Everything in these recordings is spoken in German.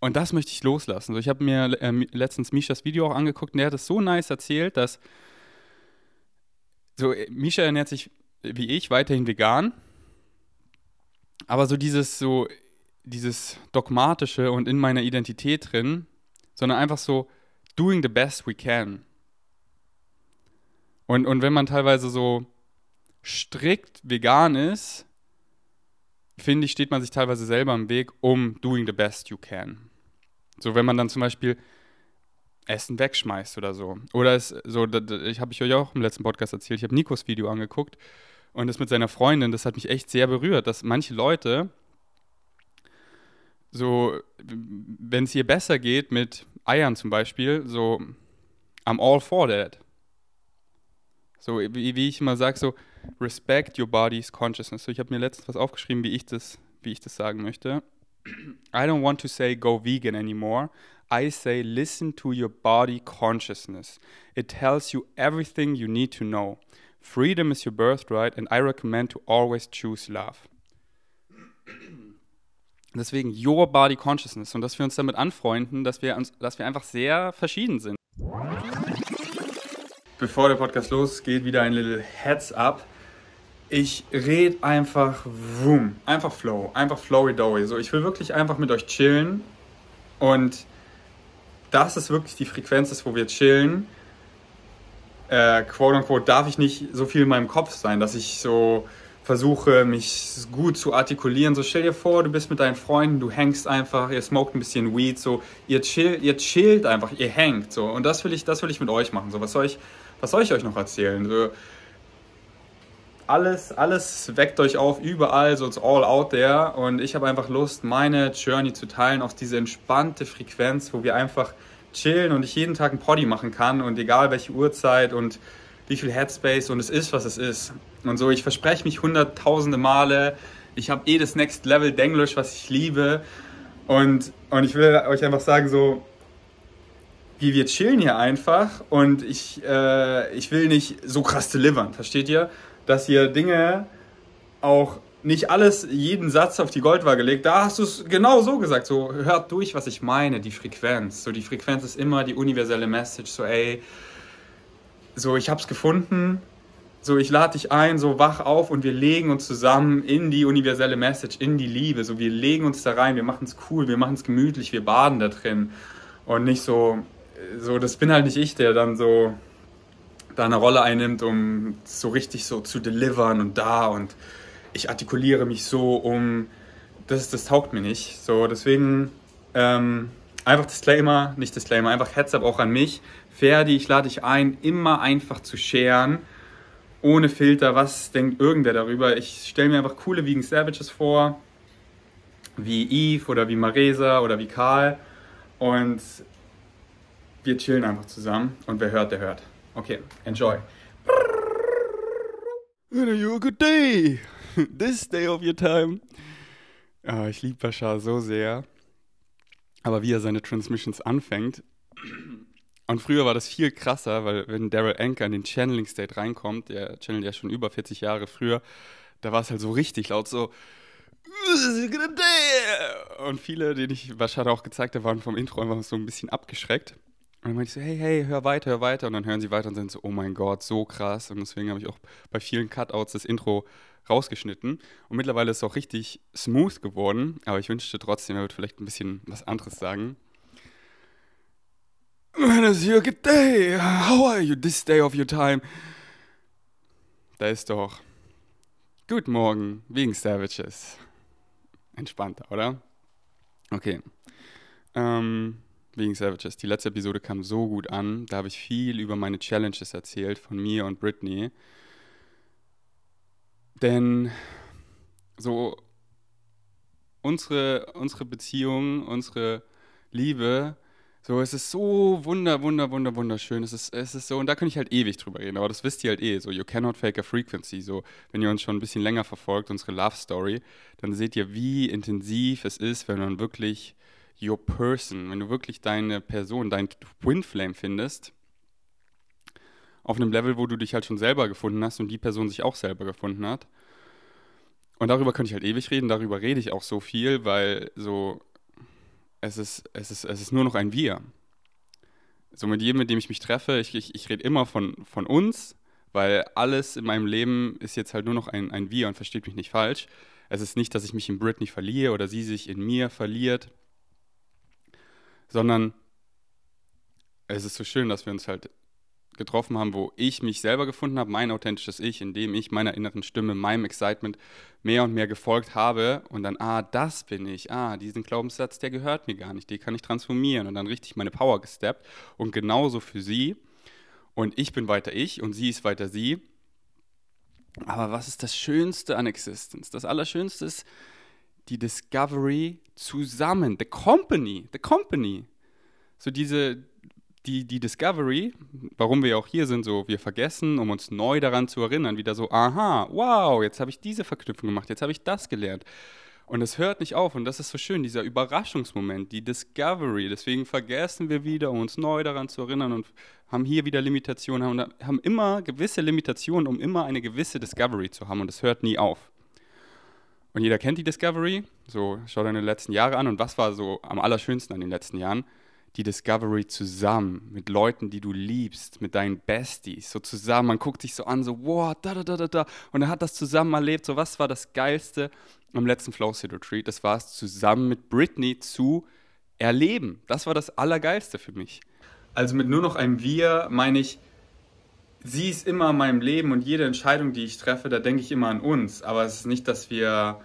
Und das möchte ich loslassen. So, ich habe mir äh, letztens Mishas Video auch angeguckt und der hat es so nice erzählt, dass so, äh, Misha ernährt sich wie ich weiterhin vegan, aber so dieses so dieses dogmatische und in meiner Identität drin, sondern einfach so doing the best we can. Und, und wenn man teilweise so strikt vegan ist, finde ich, steht man sich teilweise selber im Weg, um doing the best you can. So, wenn man dann zum Beispiel Essen wegschmeißt oder so. Oder es so, ich habe ich euch auch im letzten Podcast erzählt, ich habe Nikos Video angeguckt und das mit seiner Freundin, das hat mich echt sehr berührt, dass manche Leute so, wenn es ihr besser geht mit Eiern zum Beispiel, so, I'm all for that. So, wie, wie ich immer sage, so, respect your body's consciousness. So, ich habe mir letztens was aufgeschrieben, wie ich das, wie ich das sagen möchte. I don't want to say go vegan anymore. I say listen to your body consciousness. It tells you everything you need to know. Freedom is your birthright and I recommend to always choose love. Deswegen Your Body Consciousness und dass wir uns damit anfreunden, dass wir, uns, dass wir einfach sehr verschieden sind. Bevor der Podcast losgeht, wieder ein little Heads up. Ich rede einfach vroom, einfach flow, einfach flowy dowy. So, ich will wirklich einfach mit euch chillen und das ist wirklich die Frequenz, wo wir chillen. Äh, quote unquote darf ich nicht so viel in meinem Kopf sein, dass ich so versuche, mich gut zu artikulieren. So stell dir vor, du bist mit deinen Freunden, du hängst einfach, ihr smoked ein bisschen Weed, so ihr chill, ihr chillt einfach, ihr hängt so. Und das will ich, das will ich mit euch machen. So was soll ich, was soll ich euch noch erzählen? So, alles, alles weckt euch auf, überall, so it's all out there. Und ich habe einfach Lust, meine Journey zu teilen auf diese entspannte Frequenz, wo wir einfach chillen und ich jeden Tag ein Poddy machen kann und egal welche Uhrzeit und wie viel Headspace und es ist, was es ist. Und so, ich verspreche mich hunderttausende Male, ich habe eh das Next Level Denglisch, was ich liebe. Und, und ich will euch einfach sagen, so, wie wir chillen hier einfach und ich, äh, ich will nicht so krass delivern, versteht ihr? Dass ihr Dinge auch nicht alles, jeden Satz auf die Goldwaage legt. Da hast du es genau so gesagt. So, hört durch, was ich meine, die Frequenz. So, die Frequenz ist immer die universelle Message. So, ey, so, ich habe es gefunden, so, ich lade dich ein, so wach auf und wir legen uns zusammen in die universelle Message, in die Liebe. So, wir legen uns da rein, wir machen es cool, wir machen es gemütlich, wir baden da drin. Und nicht so, so, das bin halt nicht ich, der dann so da eine Rolle einnimmt, um so richtig so zu delivern und da und ich artikuliere mich so, um, das, das taugt mir nicht. So, deswegen, ähm, einfach Disclaimer, nicht Disclaimer, einfach Heads up auch an mich. Ferdi, ich lade dich ein, immer einfach zu sharen, ohne Filter, was denkt irgendwer darüber. Ich stelle mir einfach coole Vegan Savages vor, wie Eve oder wie Maresa oder wie Karl und wir chillen einfach zusammen und wer hört, der hört. Okay, enjoy. You a good day. This day of your time. Oh, ich liebe Bashar so sehr. Aber wie er seine Transmissions anfängt. Und früher war das viel krasser, weil wenn Daryl Anker in den Channeling State reinkommt, der channelt ja schon über 40 Jahre früher, da war es halt so richtig laut, so. Und viele, denen ich Bashar auch gezeigt habe, waren vom Intro einfach so ein bisschen abgeschreckt. Und dann meinte ich so, hey, hey, hör weiter, hör weiter. Und dann hören sie weiter und sind so, oh mein Gott, so krass. Und deswegen habe ich auch bei vielen Cutouts das Intro rausgeschnitten. Und mittlerweile ist es auch richtig smooth geworden. Aber ich wünschte trotzdem, er wird vielleicht ein bisschen was anderes sagen. When is your good day? How are you this day of your time? Da ist doch. Guten Morgen, wegen Savages. Entspannter, oder? Okay. Ähm, wegen Savages. Die letzte Episode kam so gut an. Da habe ich viel über meine Challenges erzählt von mir und Britney. Denn so unsere, unsere Beziehung, unsere Liebe, so es ist so wunder, wunder, wunder, wunderschön. Es ist, es ist so, und da könnte ich halt ewig drüber reden, aber das wisst ihr halt eh. So, you cannot fake a frequency. So, wenn ihr uns schon ein bisschen länger verfolgt, unsere Love Story, dann seht ihr, wie intensiv es ist, wenn man wirklich your person, wenn du wirklich deine Person, dein Twin Flame findest, auf einem Level, wo du dich halt schon selber gefunden hast und die Person sich auch selber gefunden hat. Und darüber könnte ich halt ewig reden, darüber rede ich auch so viel, weil so es ist, es ist, es ist nur noch ein Wir. So mit jedem, mit dem ich mich treffe, ich, ich, ich rede immer von, von uns, weil alles in meinem Leben ist jetzt halt nur noch ein, ein Wir und versteht mich nicht falsch. Es ist nicht, dass ich mich in Britney verliere oder sie sich in mir verliert, sondern es ist so schön, dass wir uns halt getroffen haben, wo ich mich selber gefunden habe, mein authentisches Ich, indem ich meiner inneren Stimme, meinem Excitement mehr und mehr gefolgt habe und dann, ah, das bin ich, ah, diesen Glaubenssatz, der gehört mir gar nicht, den kann ich transformieren und dann richtig meine Power gesteppt und genauso für sie und ich bin weiter ich und sie ist weiter sie. Aber was ist das Schönste an Existence? Das Allerschönste ist die Discovery zusammen, the company, the company. So diese, die, die Discovery, warum wir auch hier sind, so wir vergessen, um uns neu daran zu erinnern, wieder so, aha, wow, jetzt habe ich diese Verknüpfung gemacht, jetzt habe ich das gelernt. Und es hört nicht auf und das ist so schön, dieser Überraschungsmoment, die Discovery. Deswegen vergessen wir wieder, um uns neu daran zu erinnern und haben hier wieder Limitationen, haben, haben immer gewisse Limitationen, um immer eine gewisse Discovery zu haben und es hört nie auf. Und jeder kennt die Discovery, so schau deine letzten Jahre an und was war so am allerschönsten an den letzten Jahren? die Discovery zusammen mit Leuten, die du liebst, mit deinen Besties, so zusammen. Man guckt sich so an, so, wow, da, da, da, da, da. Und er hat das zusammen erlebt. So, was war das Geilste am letzten Flow City Retreat? Das war es, zusammen mit Britney zu erleben. Das war das Allergeilste für mich. Also mit nur noch einem Wir meine ich, sie ist immer in meinem Leben und jede Entscheidung, die ich treffe, da denke ich immer an uns. Aber es ist nicht, dass wir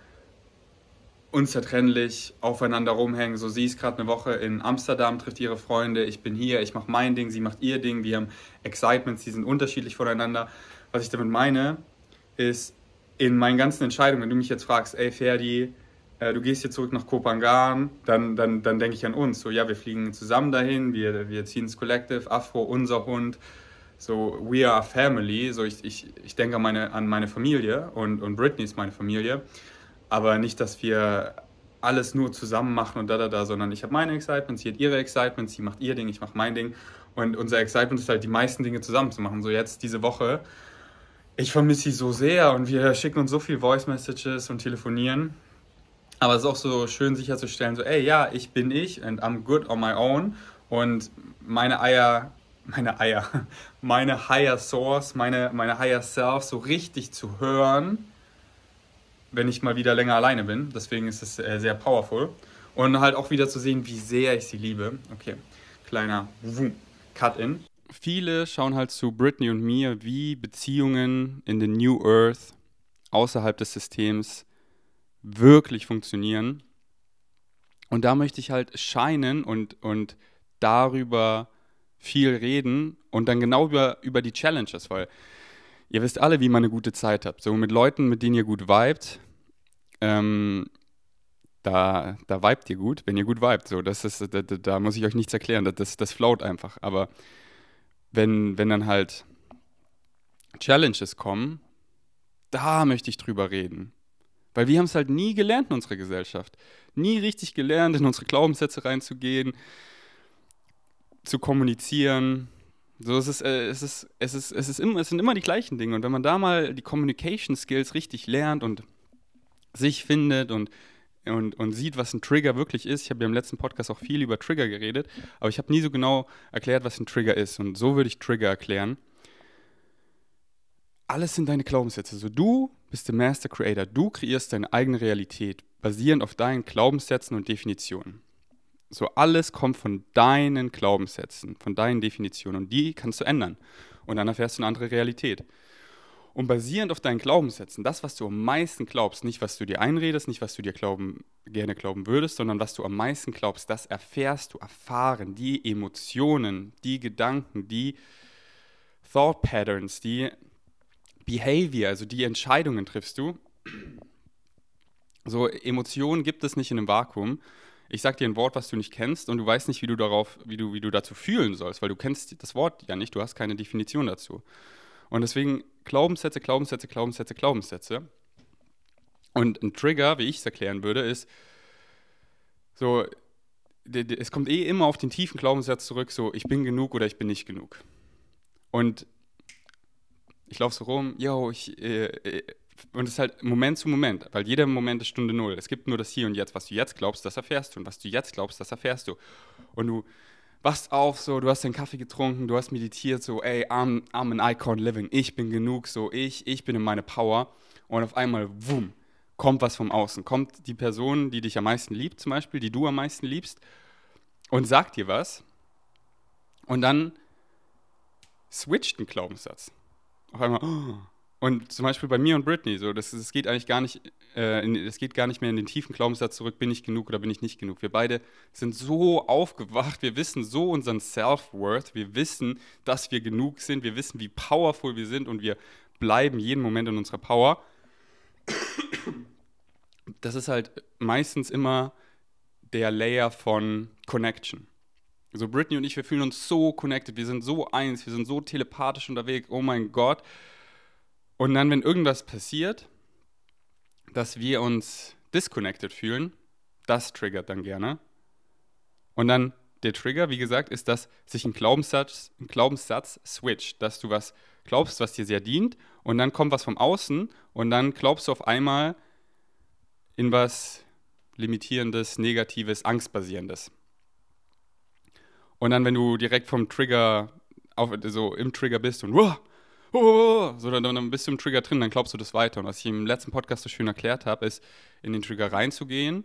unzertrennlich aufeinander rumhängen. So, sie ist gerade eine Woche in Amsterdam, trifft ihre Freunde, ich bin hier, ich mache mein Ding, sie macht ihr Ding, wir haben Excitements, die sind unterschiedlich voneinander. Was ich damit meine, ist in meinen ganzen Entscheidungen, wenn du mich jetzt fragst, ey Ferdi, äh, du gehst hier zurück nach Kopangan, dann, dann, dann denke ich an uns. So, ja, wir fliegen zusammen dahin, wir, wir ziehen ins Collective, Afro, unser Hund. So, we are family. So, ich, ich, ich denke an meine, an meine Familie und, und Britney ist meine Familie aber nicht, dass wir alles nur zusammen machen und da, da, da, sondern ich habe meine Excitements, sie hat ihre Excitements, sie macht ihr Ding, ich mache mein Ding. Und unser Excitement ist halt, die meisten Dinge zusammen zu machen. So jetzt diese Woche, ich vermisse sie so sehr und wir schicken uns so viel Voice Messages und telefonieren. Aber es ist auch so schön sicherzustellen, so, ey, ja, ich bin ich and I'm good on my own. Und meine Eier, meine Eier, meine Higher Source, meine, meine Higher Self so richtig zu hören wenn ich mal wieder länger alleine bin. Deswegen ist es äh, sehr powerful. Und halt auch wieder zu sehen, wie sehr ich sie liebe. Okay, kleiner Cut-In. Viele schauen halt zu Britney und mir, wie Beziehungen in the New Earth außerhalb des Systems wirklich funktionieren. Und da möchte ich halt scheinen und, und darüber viel reden und dann genau über, über die Challenges, weil ihr wisst alle, wie man eine gute Zeit habt. So mit Leuten, mit denen ihr gut vibet, ähm, da, da vibet ihr gut, wenn ihr gut vibet. So, das ist, da, da muss ich euch nichts erklären, das, das float einfach. Aber wenn, wenn dann halt Challenges kommen, da möchte ich drüber reden. Weil wir haben es halt nie gelernt in unserer Gesellschaft. Nie richtig gelernt, in unsere Glaubenssätze reinzugehen, zu kommunizieren. So, es, ist, äh, es, ist, es, ist, es, ist es sind immer die gleichen Dinge. Und wenn man da mal die Communication Skills richtig lernt und sich findet und, und, und sieht, was ein Trigger wirklich ist. Ich habe ja im letzten Podcast auch viel über Trigger geredet, aber ich habe nie so genau erklärt, was ein Trigger ist. Und so würde ich Trigger erklären. Alles sind deine Glaubenssätze. So, du bist der Master Creator. Du kreierst deine eigene Realität, basierend auf deinen Glaubenssätzen und Definitionen. So, alles kommt von deinen Glaubenssätzen, von deinen Definitionen. Und die kannst du ändern. Und dann erfährst du eine andere Realität. Und basierend auf deinen Glaubenssätzen, das, was du am meisten glaubst, nicht was du dir einredest, nicht was du dir glauben, gerne glauben würdest, sondern was du am meisten glaubst, das erfährst du, erfahren, die Emotionen, die Gedanken, die Thought Patterns, die Behavior, also die Entscheidungen triffst du. So, Emotionen gibt es nicht in einem Vakuum. Ich sage dir ein Wort, was du nicht kennst und du weißt nicht, wie du darauf, wie du, wie du dazu fühlen sollst, weil du kennst das Wort ja nicht, du hast keine Definition dazu. Und deswegen Glaubenssätze, Glaubenssätze, Glaubenssätze, Glaubenssätze. Und ein Trigger, wie ich es erklären würde, ist so, es kommt eh immer auf den tiefen Glaubenssatz zurück, so ich bin genug oder ich bin nicht genug. Und ich laufe so rum, yo, ich, äh, äh und es ist halt Moment zu Moment, weil jeder Moment ist Stunde Null. Es gibt nur das Hier und Jetzt. Was du jetzt glaubst, das erfährst du. Und was du jetzt glaubst, das erfährst du. Und du wachst auf, so, du hast den Kaffee getrunken, du hast meditiert, so, ey, I'm, I'm an icon living. Ich bin genug, so, ich, ich bin in meine Power. Und auf einmal, wumm, kommt was vom Außen. Kommt die Person, die dich am meisten liebt, zum Beispiel, die du am meisten liebst, und sagt dir was. Und dann switcht ein Glaubenssatz. Auf einmal, oh, und zum Beispiel bei mir und Britney, so, das, das geht eigentlich gar nicht, äh, in, das geht gar nicht mehr in den tiefen Glaubenssatz zurück, bin ich genug oder bin ich nicht genug. Wir beide sind so aufgewacht, wir wissen so unseren Self-Worth, wir wissen, dass wir genug sind, wir wissen, wie powerful wir sind und wir bleiben jeden Moment in unserer Power. Das ist halt meistens immer der Layer von Connection. Also Britney und ich, wir fühlen uns so connected, wir sind so eins, wir sind so telepathisch unterwegs, oh mein Gott. Und dann, wenn irgendwas passiert, dass wir uns disconnected fühlen, das triggert dann gerne. Und dann der Trigger, wie gesagt, ist, dass sich ein Glaubenssatz, ein Glaubenssatz switcht, dass du was glaubst, was dir sehr dient, und dann kommt was vom Außen und dann glaubst du auf einmal in was limitierendes, negatives, angstbasierendes. Und dann, wenn du direkt vom Trigger auf, so im Trigger bist und wow, oh, so dann, dann bist du im Trigger drin, dann glaubst du das weiter. Und was ich im letzten Podcast so schön erklärt habe, ist, in den Trigger reinzugehen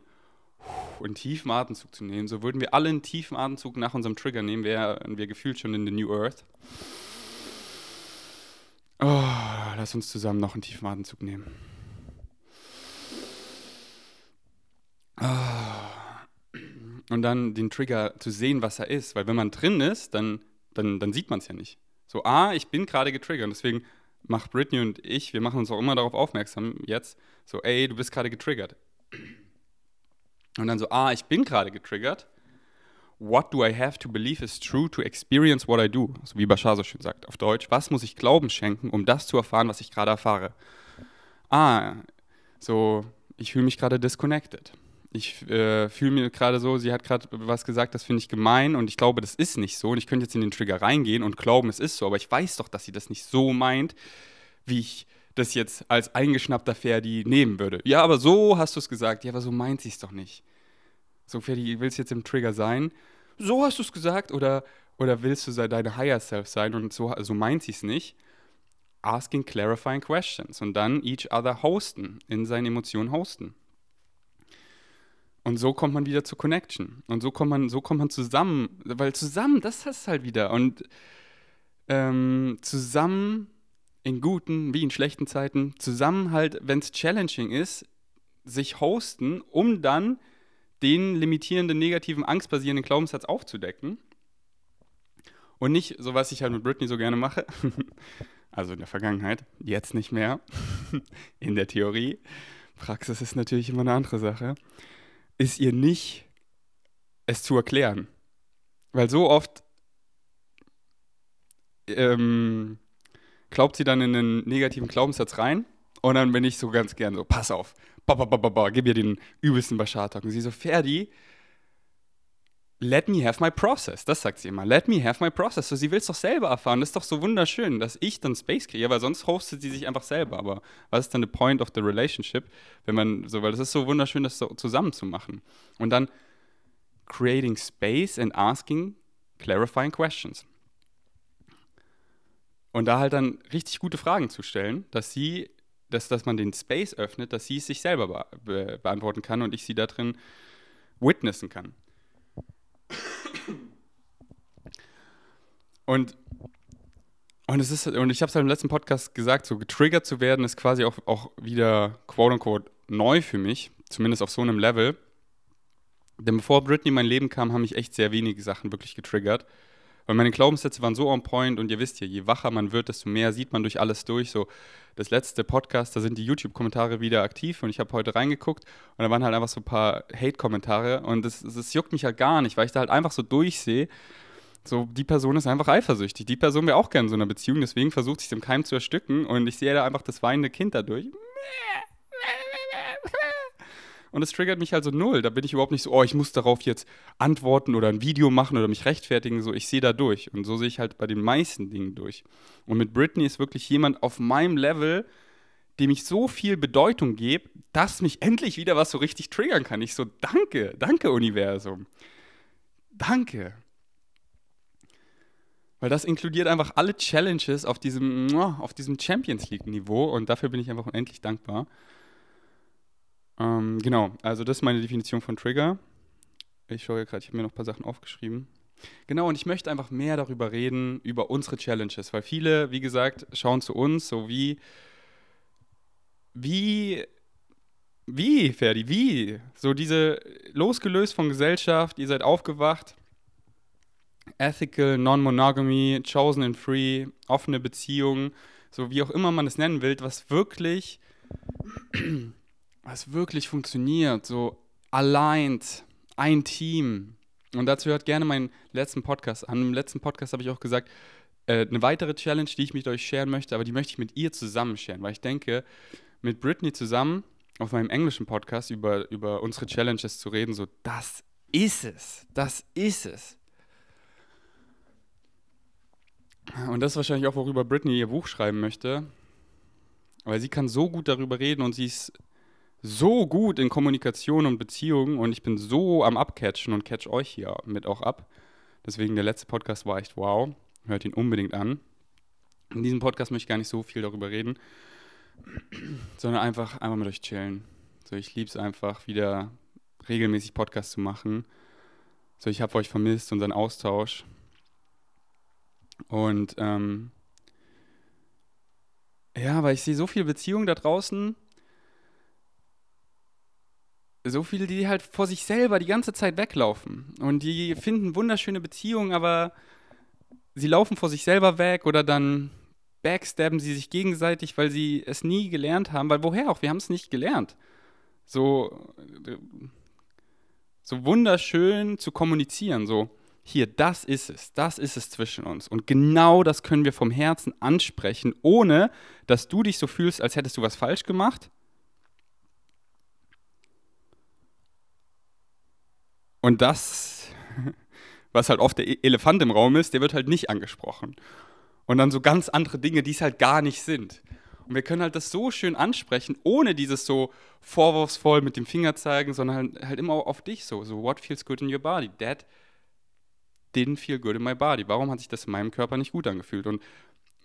und einen tiefen Atemzug zu nehmen. So würden wir alle einen tiefen Atemzug nach unserem Trigger nehmen, wären wir gefühlt schon in the New Earth. Oh, lass uns zusammen noch einen tiefen Atemzug nehmen. Oh. Und dann den Trigger zu sehen, was er ist. Weil wenn man drin ist, dann, dann, dann sieht man es ja nicht. So, A, ich bin gerade getriggert. Und deswegen macht Britney und ich, wir machen uns auch immer darauf aufmerksam jetzt, so, ey, du bist gerade getriggert. Und dann so, A, ich bin gerade getriggert. What do I have to believe is true to experience what I do? So wie Bashar so schön sagt auf Deutsch. Was muss ich Glauben schenken, um das zu erfahren, was ich gerade erfahre? Ah, so, ich fühle mich gerade disconnected ich äh, fühle mir gerade so, sie hat gerade was gesagt, das finde ich gemein und ich glaube, das ist nicht so. Und ich könnte jetzt in den Trigger reingehen und glauben, es ist so, aber ich weiß doch, dass sie das nicht so meint, wie ich das jetzt als eingeschnappter Ferdi nehmen würde. Ja, aber so hast du es gesagt. Ja, aber so meint sie es doch nicht. So, Ferdi, willst du jetzt im Trigger sein? So hast du es gesagt oder, oder willst du deine Higher Self sein und so, so meint sie es nicht? Asking clarifying questions und dann each other hosten, in seinen Emotionen hosten. Und so kommt man wieder zur Connection. Und so kommt man, so kommt man zusammen, weil zusammen, das ist halt wieder. Und ähm, zusammen in guten wie in schlechten Zeiten, zusammen halt, wenn es challenging ist, sich hosten, um dann den limitierenden, negativen, angstbasierenden Glaubenssatz aufzudecken. Und nicht so, was ich halt mit Britney so gerne mache. also in der Vergangenheit, jetzt nicht mehr. in der Theorie. Praxis ist natürlich immer eine andere Sache ist ihr nicht, es zu erklären. Weil so oft ähm, glaubt sie dann in einen negativen Glaubenssatz rein und dann bin ich so ganz gern so, pass auf, ba, ba, ba, ba, ba, gib ihr den übelsten Bashar-Talk. Und sie so, Ferdi, let me have my process. Das sagt sie immer. Let me have my process. So, sie will es doch selber erfahren. Das ist doch so wunderschön, dass ich dann Space kriege, weil sonst hostet sie sich einfach selber. Aber was ist dann the point of the relationship, wenn man so, weil es ist so wunderschön, das so zusammen zu machen. Und dann creating space and asking clarifying questions. Und da halt dann richtig gute Fragen zu stellen, dass sie, dass, dass man den Space öffnet, dass sie es sich selber be be beantworten kann und ich sie da drin witnessen kann. Und, und, es ist, und ich habe es halt im letzten Podcast gesagt, so getriggert zu werden, ist quasi auch, auch wieder quote unquote neu für mich, zumindest auf so einem Level. Denn bevor Britney in mein Leben kam, haben mich echt sehr wenige Sachen wirklich getriggert. Weil meine Glaubenssätze waren so on point und ihr wisst ja, je wacher man wird, desto mehr sieht man durch alles durch. So das letzte Podcast, da sind die YouTube-Kommentare wieder aktiv und ich habe heute reingeguckt und da waren halt einfach so ein paar Hate-Kommentare und das, das juckt mich halt gar nicht, weil ich da halt einfach so durchsehe. So, die Person ist einfach eifersüchtig. Die Person wäre auch gerne in so einer Beziehung, deswegen versucht sich im Keim zu ersticken und ich sehe da einfach das weinende Kind dadurch. Und es triggert mich also null. Da bin ich überhaupt nicht so, oh, ich muss darauf jetzt antworten oder ein Video machen oder mich rechtfertigen. So, ich sehe da durch. Und so sehe ich halt bei den meisten Dingen durch. Und mit Britney ist wirklich jemand auf meinem Level, dem ich so viel Bedeutung gebe, dass mich endlich wieder was so richtig triggern kann. Ich so, danke, danke Universum. Danke. Weil das inkludiert einfach alle Challenges auf diesem, auf diesem Champions League-Niveau und dafür bin ich einfach unendlich dankbar. Ähm, genau, also das ist meine Definition von Trigger. Ich schaue ja gerade, ich habe mir noch ein paar Sachen aufgeschrieben. Genau, und ich möchte einfach mehr darüber reden, über unsere Challenges, weil viele, wie gesagt, schauen zu uns, so wie, wie, wie, Ferdi, wie? So diese, losgelöst von Gesellschaft, ihr seid aufgewacht, ethical, non-monogamy, chosen and free, offene Beziehungen, so wie auch immer man es nennen will, was wirklich, was wirklich funktioniert, so aligned, ein Team. Und dazu hört gerne meinen letzten Podcast an. Im letzten Podcast habe ich auch gesagt, äh, eine weitere Challenge, die ich mit euch sharen möchte, aber die möchte ich mit ihr zusammen sharen, weil ich denke, mit Britney zusammen auf meinem englischen Podcast über, über unsere Challenges zu reden, so, das ist es, das ist es. Und das ist wahrscheinlich auch, worüber Britney ihr Buch schreiben möchte. Weil sie kann so gut darüber reden und sie ist so gut in Kommunikation und Beziehungen und ich bin so am Abcatchen und catch euch hier mit auch ab. Deswegen der letzte Podcast war echt wow. Hört ihn unbedingt an. In diesem Podcast möchte ich gar nicht so viel darüber reden, sondern einfach einmal mit euch chillen. So, ich liebe es einfach, wieder regelmäßig Podcasts zu machen. So, ich habe euch vermisst, unseren Austausch. Und ähm, ja, weil ich sehe so viele Beziehungen da draußen, so viele, die halt vor sich selber die ganze Zeit weglaufen. Und die finden wunderschöne Beziehungen, aber sie laufen vor sich selber weg oder dann backstabben sie sich gegenseitig, weil sie es nie gelernt haben. Weil woher auch? Wir haben es nicht gelernt. So, so wunderschön zu kommunizieren. So, hier, das ist es, das ist es zwischen uns. Und genau das können wir vom Herzen ansprechen, ohne dass du dich so fühlst, als hättest du was falsch gemacht. Und das, was halt oft der e-, Elefant im Raum ist, der wird halt nicht angesprochen. Und dann so ganz andere Dinge, die es halt gar nicht sind. Und wir können halt das so schön ansprechen, ohne dieses so vorwurfsvoll mit dem Finger zeigen, sondern halt, halt immer auf dich so. So, what feels good in your body? That didn't feel good in my body. Warum hat sich das in meinem Körper nicht gut angefühlt? Und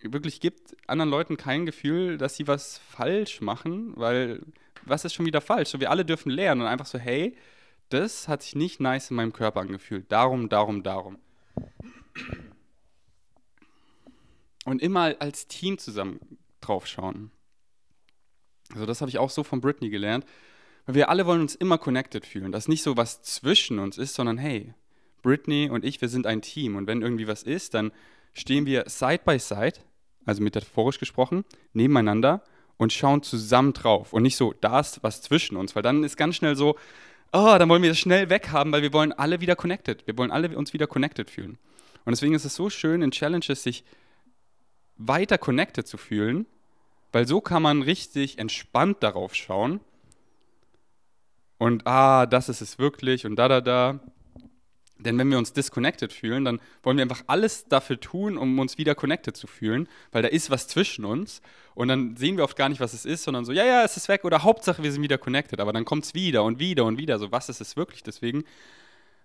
wirklich gibt anderen Leuten kein Gefühl, dass sie was falsch machen, weil was ist schon wieder falsch? So, wir alle dürfen lernen und einfach so, hey, das hat sich nicht nice in meinem Körper angefühlt. Darum, darum, darum. Und immer als Team zusammen drauf schauen. Also das habe ich auch so von Britney gelernt, weil wir alle wollen uns immer connected fühlen. Dass nicht so was zwischen uns ist, sondern hey, Britney und ich, wir sind ein Team. Und wenn irgendwie was ist, dann stehen wir side by side, also metaphorisch gesprochen, nebeneinander und schauen zusammen drauf. Und nicht so, da ist was zwischen uns, weil dann ist ganz schnell so, oh, dann wollen wir das schnell weghaben, weil wir wollen alle wieder connected. Wir wollen alle uns wieder connected fühlen. Und deswegen ist es so schön, in Challenges sich weiter connected zu fühlen, weil so kann man richtig entspannt darauf schauen. Und ah, das ist es wirklich und da, da, da. Denn wenn wir uns disconnected fühlen, dann wollen wir einfach alles dafür tun, um uns wieder connected zu fühlen, weil da ist was zwischen uns und dann sehen wir oft gar nicht, was es ist, sondern so, ja, ja, es ist weg oder Hauptsache, wir sind wieder connected, aber dann kommt es wieder und wieder und wieder, so, was ist es wirklich? Deswegen,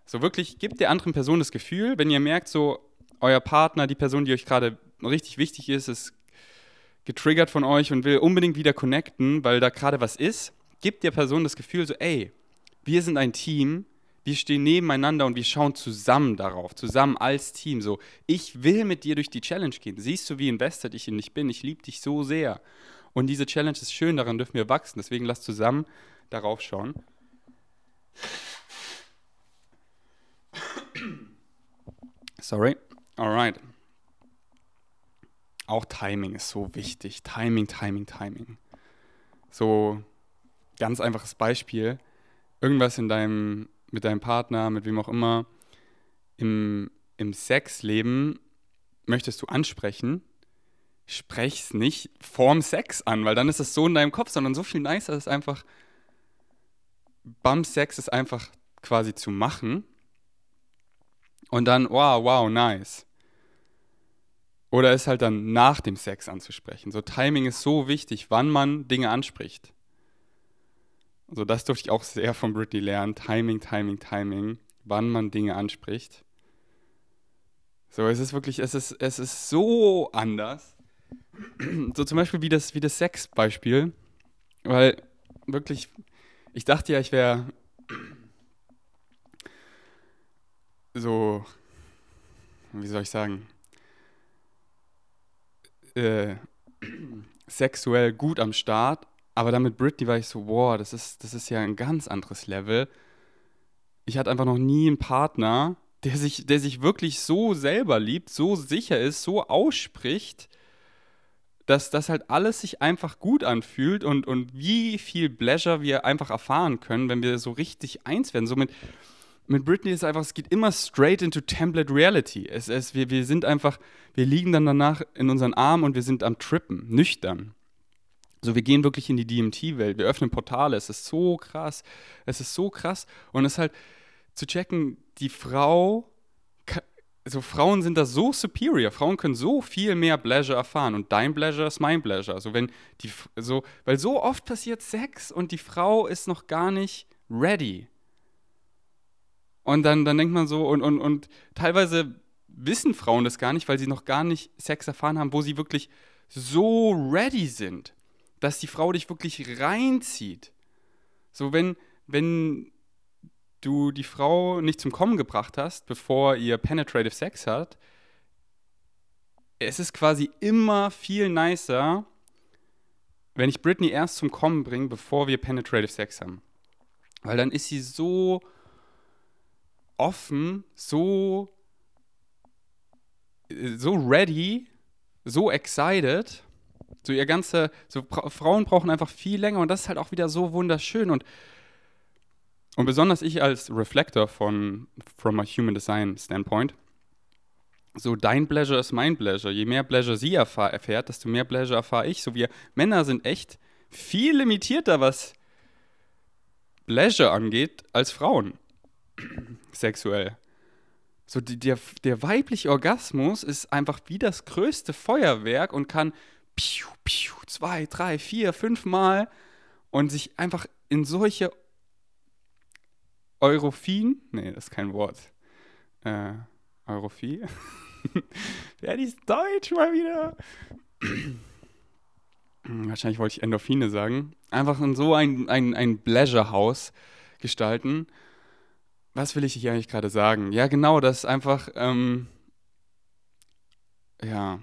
so wirklich, gibt der anderen Person das Gefühl, wenn ihr merkt, so, euer Partner, die Person, die euch gerade richtig wichtig ist, ist getriggert von euch und will unbedingt wieder connecten, weil da gerade was ist, gibt der Person das Gefühl, so, ey, wir sind ein Team, wir stehen nebeneinander und wir schauen zusammen darauf, zusammen als Team. So, ich will mit dir durch die Challenge gehen. Siehst du, wie invested ich in dich bin? Ich liebe dich so sehr. Und diese Challenge ist schön, daran dürfen wir wachsen. Deswegen lass zusammen darauf schauen. Sorry. Alright. Auch Timing ist so wichtig. Timing, Timing, Timing. So ganz einfaches Beispiel. Irgendwas in deinem mit deinem Partner, mit wem auch immer, im, im Sexleben möchtest du ansprechen, sprech's nicht vorm Sex an, weil dann ist es so in deinem Kopf, sondern so viel nicer ist einfach, beim Sex ist einfach quasi zu machen und dann, wow, wow, nice. Oder es halt dann nach dem Sex anzusprechen. So Timing ist so wichtig, wann man Dinge anspricht. Also das durfte ich auch sehr von Britney lernen. Timing, Timing, Timing, wann man Dinge anspricht. So, es ist wirklich, es ist, es ist so anders. So zum Beispiel wie das, wie das Sex-Beispiel. Weil wirklich, ich dachte ja, ich wäre so, wie soll ich sagen, äh, sexuell gut am Start, aber dann mit Britney war ich so, wow, das ist, das ist ja ein ganz anderes Level. Ich hatte einfach noch nie einen Partner, der sich, der sich wirklich so selber liebt, so sicher ist, so ausspricht, dass das halt alles sich einfach gut anfühlt und, und wie viel Pleasure wir einfach erfahren können, wenn wir so richtig eins werden. So mit, mit Britney ist einfach, es geht immer straight into Template Reality. Es, es, wir, wir sind einfach, wir liegen dann danach in unseren Armen und wir sind am Trippen, nüchtern. So, wir gehen wirklich in die DMT-Welt, wir öffnen Portale, es ist so krass, es ist so krass. Und es ist halt zu checken, die Frau, also Frauen sind da so superior, Frauen können so viel mehr Pleasure erfahren und dein Pleasure ist mein Pleasure. Also wenn die, so, weil so oft passiert Sex und die Frau ist noch gar nicht ready. Und dann, dann denkt man so, und, und, und teilweise wissen Frauen das gar nicht, weil sie noch gar nicht Sex erfahren haben, wo sie wirklich so ready sind dass die Frau dich wirklich reinzieht. So, wenn, wenn du die Frau nicht zum Kommen gebracht hast, bevor ihr Penetrative Sex hat, es ist quasi immer viel nicer, wenn ich Britney erst zum Kommen bringe, bevor wir Penetrative Sex haben. Weil dann ist sie so offen, so, so ready, so excited so ihr ganze, so Frauen brauchen einfach viel länger und das ist halt auch wieder so wunderschön und und besonders ich als Reflektor von from a human design standpoint, so dein Pleasure ist mein Pleasure. Je mehr Pleasure sie erfahr, erfährt, desto mehr Pleasure erfahre ich. So wir Männer sind echt viel limitierter, was Pleasure angeht, als Frauen sexuell. So die, der, der weibliche Orgasmus ist einfach wie das größte Feuerwerk und kann piu, piu, zwei, drei, vier, fünf Mal und sich einfach in solche Europhien, nee, das ist kein Wort, äh, Europhie, ja, die ist deutsch mal wieder. Wahrscheinlich wollte ich Endorphine sagen. Einfach in so ein, ein, ein Pleasure-Haus gestalten. Was will ich hier eigentlich gerade sagen? Ja, genau, das ist einfach, ähm, ja,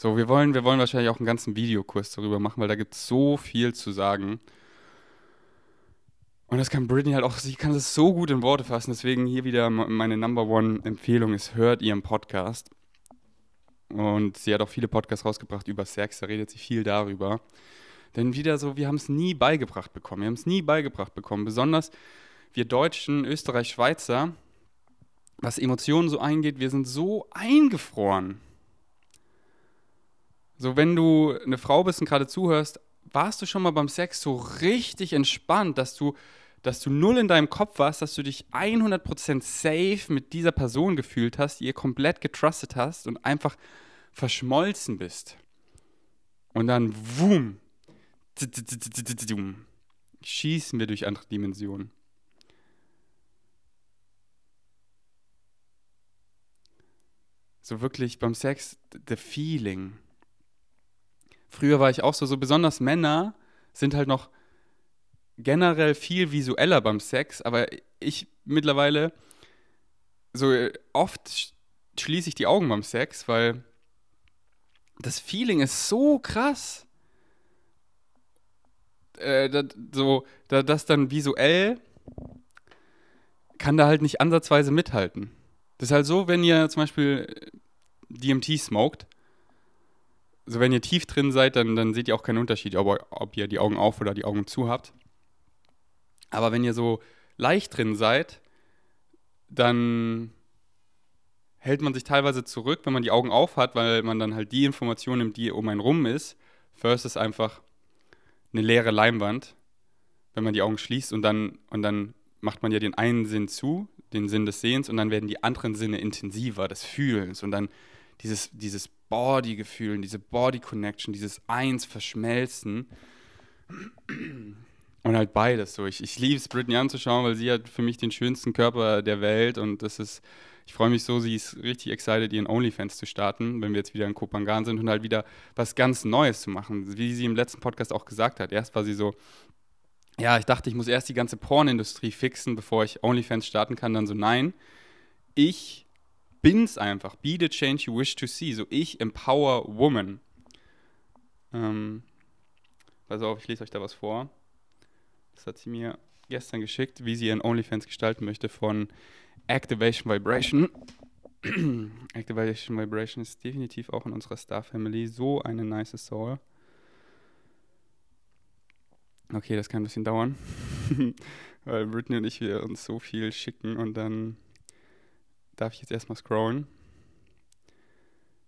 so, wir wollen, wir wollen wahrscheinlich auch einen ganzen Videokurs darüber machen, weil da gibt es so viel zu sagen. Und das kann Britney halt auch, sie kann das so gut in Worte fassen. Deswegen hier wieder meine Number One Empfehlung ist, hört ihren Podcast. Und sie hat auch viele Podcasts rausgebracht über Sex, da redet sie viel darüber. Denn wieder so, wir haben es nie beigebracht bekommen. Wir haben es nie beigebracht bekommen. Besonders wir Deutschen, Österreich, Schweizer, was Emotionen so eingeht, wir sind so eingefroren. So, wenn du eine Frau bist und gerade zuhörst, warst du schon mal beim Sex so richtig entspannt, dass du, dass du null in deinem Kopf warst, dass du dich 100% safe mit dieser Person gefühlt hast, ihr komplett getrustet hast und einfach verschmolzen bist. Und dann, wum, schießen wir durch andere Dimensionen. So wirklich beim Sex, the feeling. Früher war ich auch so, so besonders Männer sind halt noch generell viel visueller beim Sex, aber ich mittlerweile so oft schließe ich die Augen beim Sex, weil das Feeling ist so krass. Äh, das, so, das dann visuell kann da halt nicht ansatzweise mithalten. Das ist halt so, wenn ihr zum Beispiel DMT smoked also wenn ihr tief drin seid, dann, dann seht ihr auch keinen Unterschied, ob, ob ihr die Augen auf oder die Augen zu habt. Aber wenn ihr so leicht drin seid, dann hält man sich teilweise zurück, wenn man die Augen auf hat, weil man dann halt die Informationen nimmt, die um einen rum ist, versus einfach eine leere Leinwand, wenn man die Augen schließt und dann, und dann macht man ja den einen Sinn zu, den Sinn des Sehens, und dann werden die anderen Sinne intensiver, des Fühlens und dann dieses, dieses Body-Gefühl, diese Body-Connection, dieses Eins verschmelzen. Und halt beides so. Ich, ich liebe es, Britney anzuschauen, weil sie hat für mich den schönsten Körper der Welt und das ist, ich freue mich so, sie ist richtig excited, ihren OnlyFans zu starten, wenn wir jetzt wieder in Kopangan sind und halt wieder was ganz Neues zu machen. Wie sie im letzten Podcast auch gesagt hat. Erst war sie so, ja, ich dachte, ich muss erst die ganze Pornindustrie fixen, bevor ich OnlyFans starten kann. Dann so, nein, ich bin's einfach. Be the change you wish to see. So, ich empower woman. Ähm, pass auf, ich lese euch da was vor. Das hat sie mir gestern geschickt, wie sie ihren OnlyFans gestalten möchte von Activation Vibration. Activation Vibration ist definitiv auch in unserer Star Family so eine nice Soul. Okay, das kann ein bisschen dauern, weil Britney und ich wir uns so viel schicken und dann darf ich jetzt erstmal scrollen.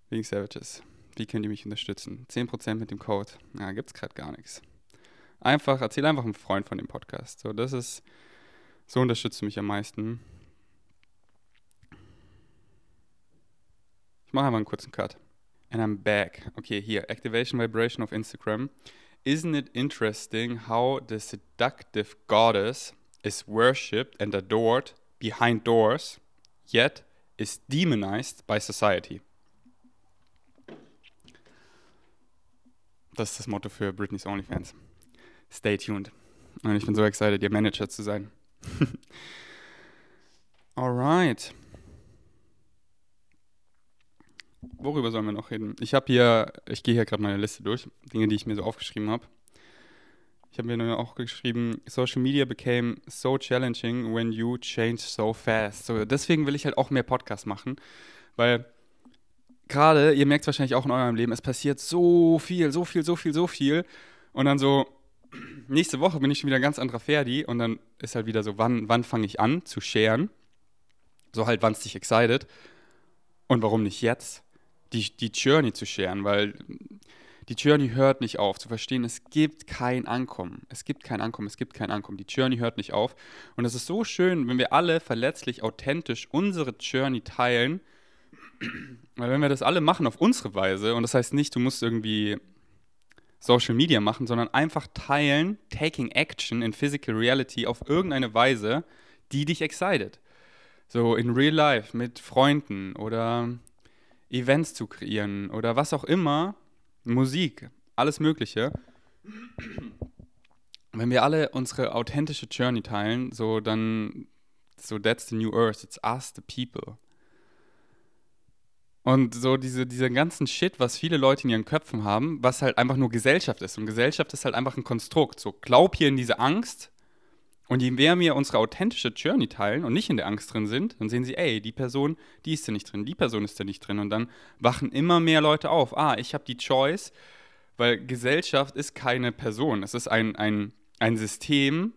Wegen Savages. Wie könnt ihr mich unterstützen? 10% mit dem Code. Ja, gibt's gerade gar nichts. Einfach, erzähl einfach einem Freund von dem Podcast. So, das ist, so unterstützt du mich am meisten. Ich mache einfach einen kurzen Cut. And I'm back. Okay, hier, Activation Vibration auf Instagram. Isn't it interesting how the seductive goddess is worshipped and adored behind doors, yet is demonized by society? Das ist das Motto für Britney's OnlyFans. Stay tuned. Und ich bin so excited, ihr Manager zu sein. Alright. worüber sollen wir noch reden? Ich habe hier, ich gehe hier gerade meine Liste durch, Dinge, die ich mir so aufgeschrieben habe. Ich habe mir nur auch geschrieben, Social Media became so challenging when you change so fast. So, deswegen will ich halt auch mehr Podcasts machen, weil gerade, ihr merkt es wahrscheinlich auch in eurem Leben, es passiert so viel, so viel, so viel, so viel. Und dann so, nächste Woche bin ich schon wieder ein ganz anderer Ferdi und dann ist halt wieder so, wann, wann fange ich an zu sharen? So halt, wann es dich excited. Und warum nicht jetzt? die, die Journey zu scheren, weil die Journey hört nicht auf, zu verstehen, es gibt kein Ankommen. Es gibt kein Ankommen, es gibt kein Ankommen. Die Journey hört nicht auf. Und es ist so schön, wenn wir alle verletzlich, authentisch unsere Journey teilen. Weil wenn wir das alle machen auf unsere Weise, und das heißt nicht, du musst irgendwie Social Media machen, sondern einfach teilen, taking action in physical reality auf irgendeine Weise, die dich excited. So in real life mit Freunden oder Events zu kreieren oder was auch immer, Musik, alles Mögliche. Wenn wir alle unsere authentische Journey teilen, so dann, so that's the new earth, it's us, the people. Und so diese, diese ganzen Shit, was viele Leute in ihren Köpfen haben, was halt einfach nur Gesellschaft ist. Und Gesellschaft ist halt einfach ein Konstrukt. So, glaub hier in diese Angst, und je mehr wir unsere authentische Journey teilen und nicht in der Angst drin sind, dann sehen sie, ey, die Person, die ist da nicht drin, die Person ist da nicht drin. Und dann wachen immer mehr Leute auf. Ah, ich habe die Choice, weil Gesellschaft ist keine Person. Es ist ein, ein, ein System,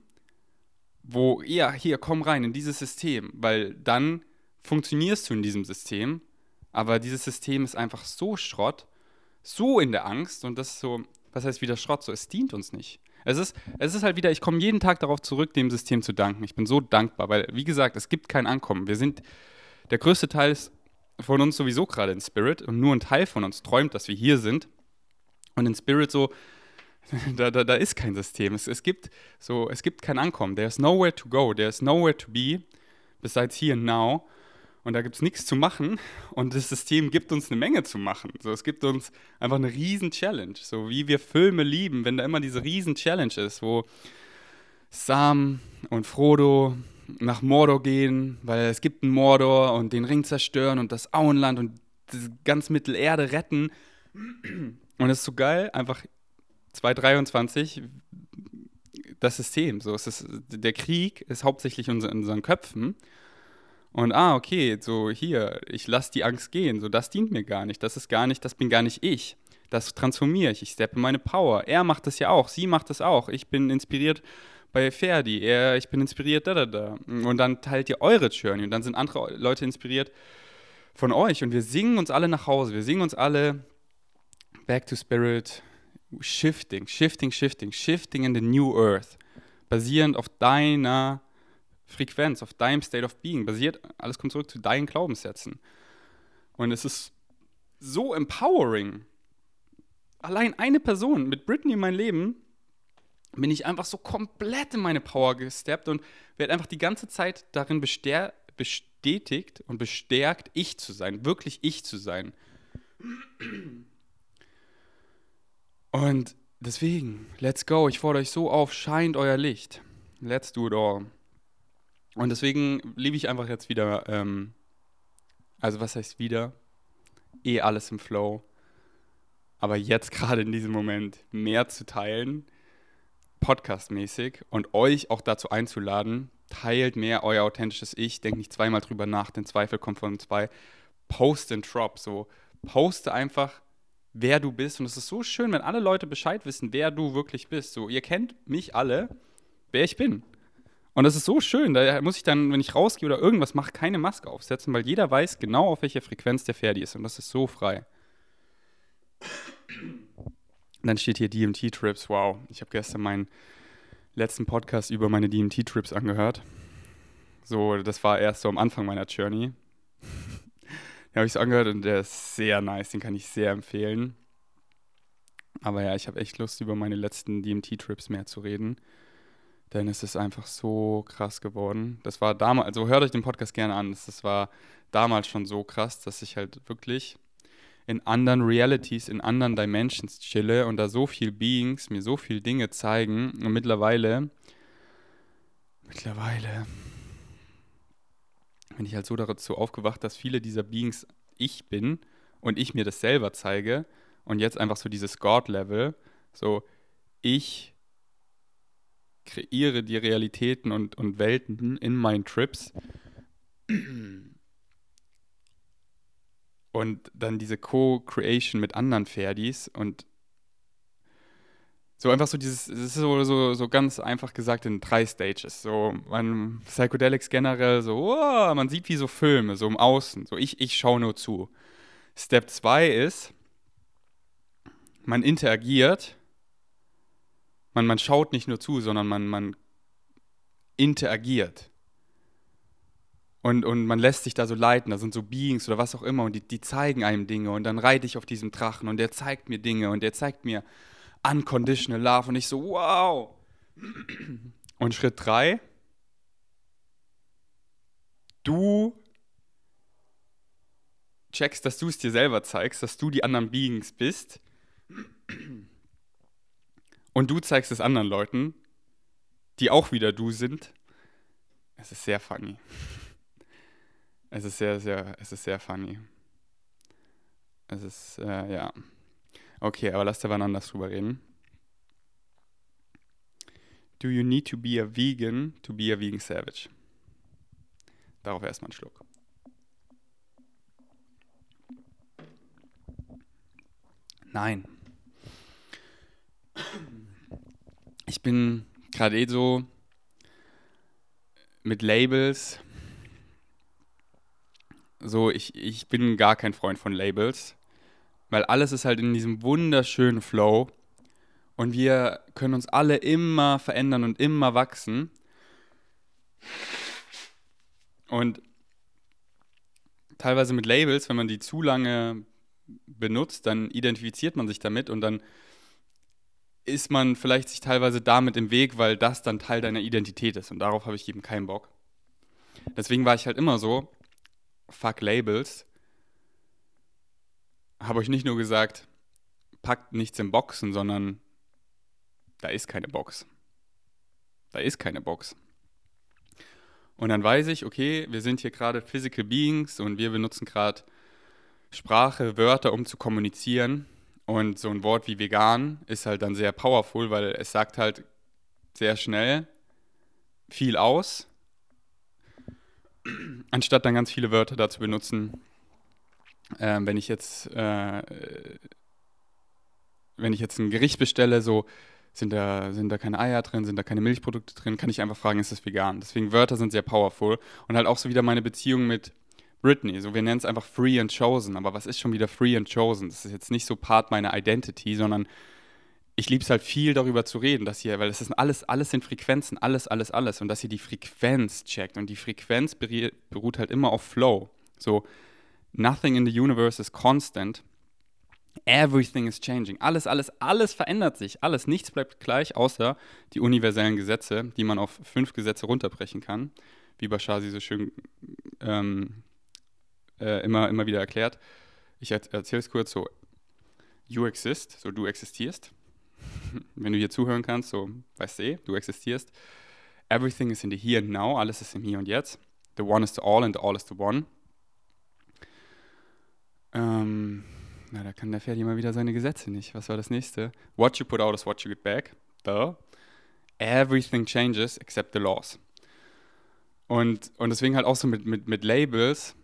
wo, ja, hier, komm rein in dieses System, weil dann funktionierst du in diesem System. Aber dieses System ist einfach so Schrott, so in der Angst und das ist so, was heißt wieder Schrott? So, es dient uns nicht. Es ist, es ist halt wieder, ich komme jeden Tag darauf zurück, dem System zu danken. Ich bin so dankbar, weil, wie gesagt, es gibt kein Ankommen. Wir sind, der größte Teil ist von uns sowieso gerade in Spirit und nur ein Teil von uns träumt, dass wir hier sind. Und in Spirit so, da, da, da ist kein System. Es, es, gibt so, es gibt kein Ankommen. There's nowhere to go, there's nowhere to be, besides here and now und da gibt es nichts zu machen und das System gibt uns eine Menge zu machen. So, es gibt uns einfach eine riesen Challenge, so wie wir Filme lieben, wenn da immer diese riesen Challenge ist, wo Sam und Frodo nach Mordor gehen, weil es gibt einen Mordor und den Ring zerstören und das Auenland und ganz Mittelerde retten. Und es ist so geil, einfach 2023 das System. So, es ist, der Krieg ist hauptsächlich in unseren Köpfen und ah, okay, so hier, ich lasse die Angst gehen, so das dient mir gar nicht, das ist gar nicht, das bin gar nicht ich. Das transformiere ich, ich steppe meine Power. Er macht das ja auch, sie macht das auch. Ich bin inspiriert bei Ferdi, er, ich bin inspiriert da, da, da. Und dann teilt ihr eure Journey und dann sind andere Leute inspiriert von euch und wir singen uns alle nach Hause, wir singen uns alle back to spirit, shifting, shifting, shifting, shifting in the new earth, basierend auf deiner Frequenz, auf deinem State of Being basiert. Alles kommt zurück zu deinen Glaubenssätzen. Und es ist so empowering. Allein eine Person mit Britney in mein Leben bin ich einfach so komplett in meine Power gesteppt und werde einfach die ganze Zeit darin bestätigt und bestärkt, ich zu sein, wirklich ich zu sein. Und deswegen, let's go. Ich fordere euch so auf, scheint euer Licht. Let's do it all. Und deswegen liebe ich einfach jetzt wieder, ähm, also was heißt wieder? Eh alles im Flow. Aber jetzt gerade in diesem Moment mehr zu teilen, podcastmäßig und euch auch dazu einzuladen, teilt mehr euer authentisches Ich, denkt nicht zweimal drüber nach, denn Zweifel kommt von zwei. Post and drop, so poste einfach, wer du bist. Und es ist so schön, wenn alle Leute Bescheid wissen, wer du wirklich bist. So, ihr kennt mich alle, wer ich bin. Und das ist so schön, da muss ich dann, wenn ich rausgehe oder irgendwas mache, keine Maske aufsetzen, weil jeder weiß genau, auf welcher Frequenz der Ferdi ist. Und das ist so frei. Und dann steht hier DMT-Trips. Wow, ich habe gestern meinen letzten Podcast über meine DMT-Trips angehört. So, das war erst so am Anfang meiner Journey. den habe ich so angehört und der ist sehr nice, den kann ich sehr empfehlen. Aber ja, ich habe echt Lust, über meine letzten DMT-Trips mehr zu reden. Denn es ist einfach so krass geworden. Das war damals, also hört euch den Podcast gerne an. Das war damals schon so krass, dass ich halt wirklich in anderen Realities, in anderen Dimensions chille und da so viel Beings mir so viele Dinge zeigen. Und mittlerweile, mittlerweile bin ich halt so dazu aufgewacht, dass viele dieser Beings ich bin und ich mir das selber zeige und jetzt einfach so dieses God-Level, so ich kreiere die Realitäten und, und Welten in meinen Trips und dann diese Co-Creation mit anderen Ferdis und so einfach so dieses, es ist so, so, so ganz einfach gesagt in drei Stages. So, man, Psychedelics generell, so, oh, man sieht wie so Filme, so im Außen. So, ich, ich schaue nur zu. Step 2 ist, man interagiert. Man, man schaut nicht nur zu, sondern man, man interagiert. Und, und man lässt sich da so leiten, da sind so Beings oder was auch immer und die, die zeigen einem Dinge und dann reite ich auf diesem Drachen und der zeigt mir Dinge und der zeigt mir unconditional love und ich so, wow. Und Schritt drei, du checkst, dass du es dir selber zeigst, dass du die anderen Beings bist und du zeigst es anderen Leuten, die auch wieder du sind. Es ist sehr funny. Es ist sehr, sehr, es ist sehr funny. Es ist, äh, ja. Okay, aber lass da wann anders drüber reden. Do you need to be a vegan to be a vegan savage? Darauf erstmal einen Schluck. Nein. Ich bin gerade eh so mit Labels so, ich, ich bin gar kein Freund von Labels, weil alles ist halt in diesem wunderschönen Flow und wir können uns alle immer verändern und immer wachsen. Und teilweise mit Labels, wenn man die zu lange benutzt, dann identifiziert man sich damit und dann ist man vielleicht sich teilweise damit im Weg, weil das dann Teil deiner Identität ist und darauf habe ich eben keinen Bock. Deswegen war ich halt immer so, fuck Labels, habe euch nicht nur gesagt, packt nichts in Boxen, sondern da ist keine Box. Da ist keine Box. Und dann weiß ich, okay, wir sind hier gerade Physical Beings und wir benutzen gerade Sprache, Wörter, um zu kommunizieren. Und so ein Wort wie vegan ist halt dann sehr powerful, weil es sagt halt sehr schnell viel aus anstatt dann ganz viele Wörter dazu benutzen, äh, wenn ich jetzt, äh, wenn ich jetzt ein Gericht bestelle, so sind da, sind da keine Eier drin, sind da keine Milchprodukte drin, kann ich einfach fragen, ist das vegan? Deswegen Wörter sind sehr powerful und halt auch so wieder meine Beziehung mit Britney. So, wir nennen es einfach Free and Chosen, aber was ist schon wieder Free and Chosen? Das ist jetzt nicht so Part meiner Identity, sondern ich liebe es halt viel darüber zu reden, dass ihr, weil es ist alles, alles sind Frequenzen, alles, alles, alles. Und dass ihr die Frequenz checkt. Und die Frequenz beruht halt immer auf Flow. So, nothing in the universe is constant. Everything is changing. Alles, alles, alles verändert sich. Alles, nichts bleibt gleich, außer die universellen Gesetze, die man auf fünf Gesetze runterbrechen kann, wie Bashasi so schön ähm, äh, immer, immer wieder erklärt. Ich erzähle es kurz so. You exist, so du existierst. Wenn du hier zuhören kannst, so weißt du eh, du existierst. Everything is in the here and now, alles ist im Hier und Jetzt. The one is the all and the all is the one. Ähm, na, da kann der Ferdi mal wieder seine Gesetze nicht. Was war das nächste? What you put out is what you get back. The. Everything changes except the laws. Und, und deswegen halt auch so mit, mit, mit Labels.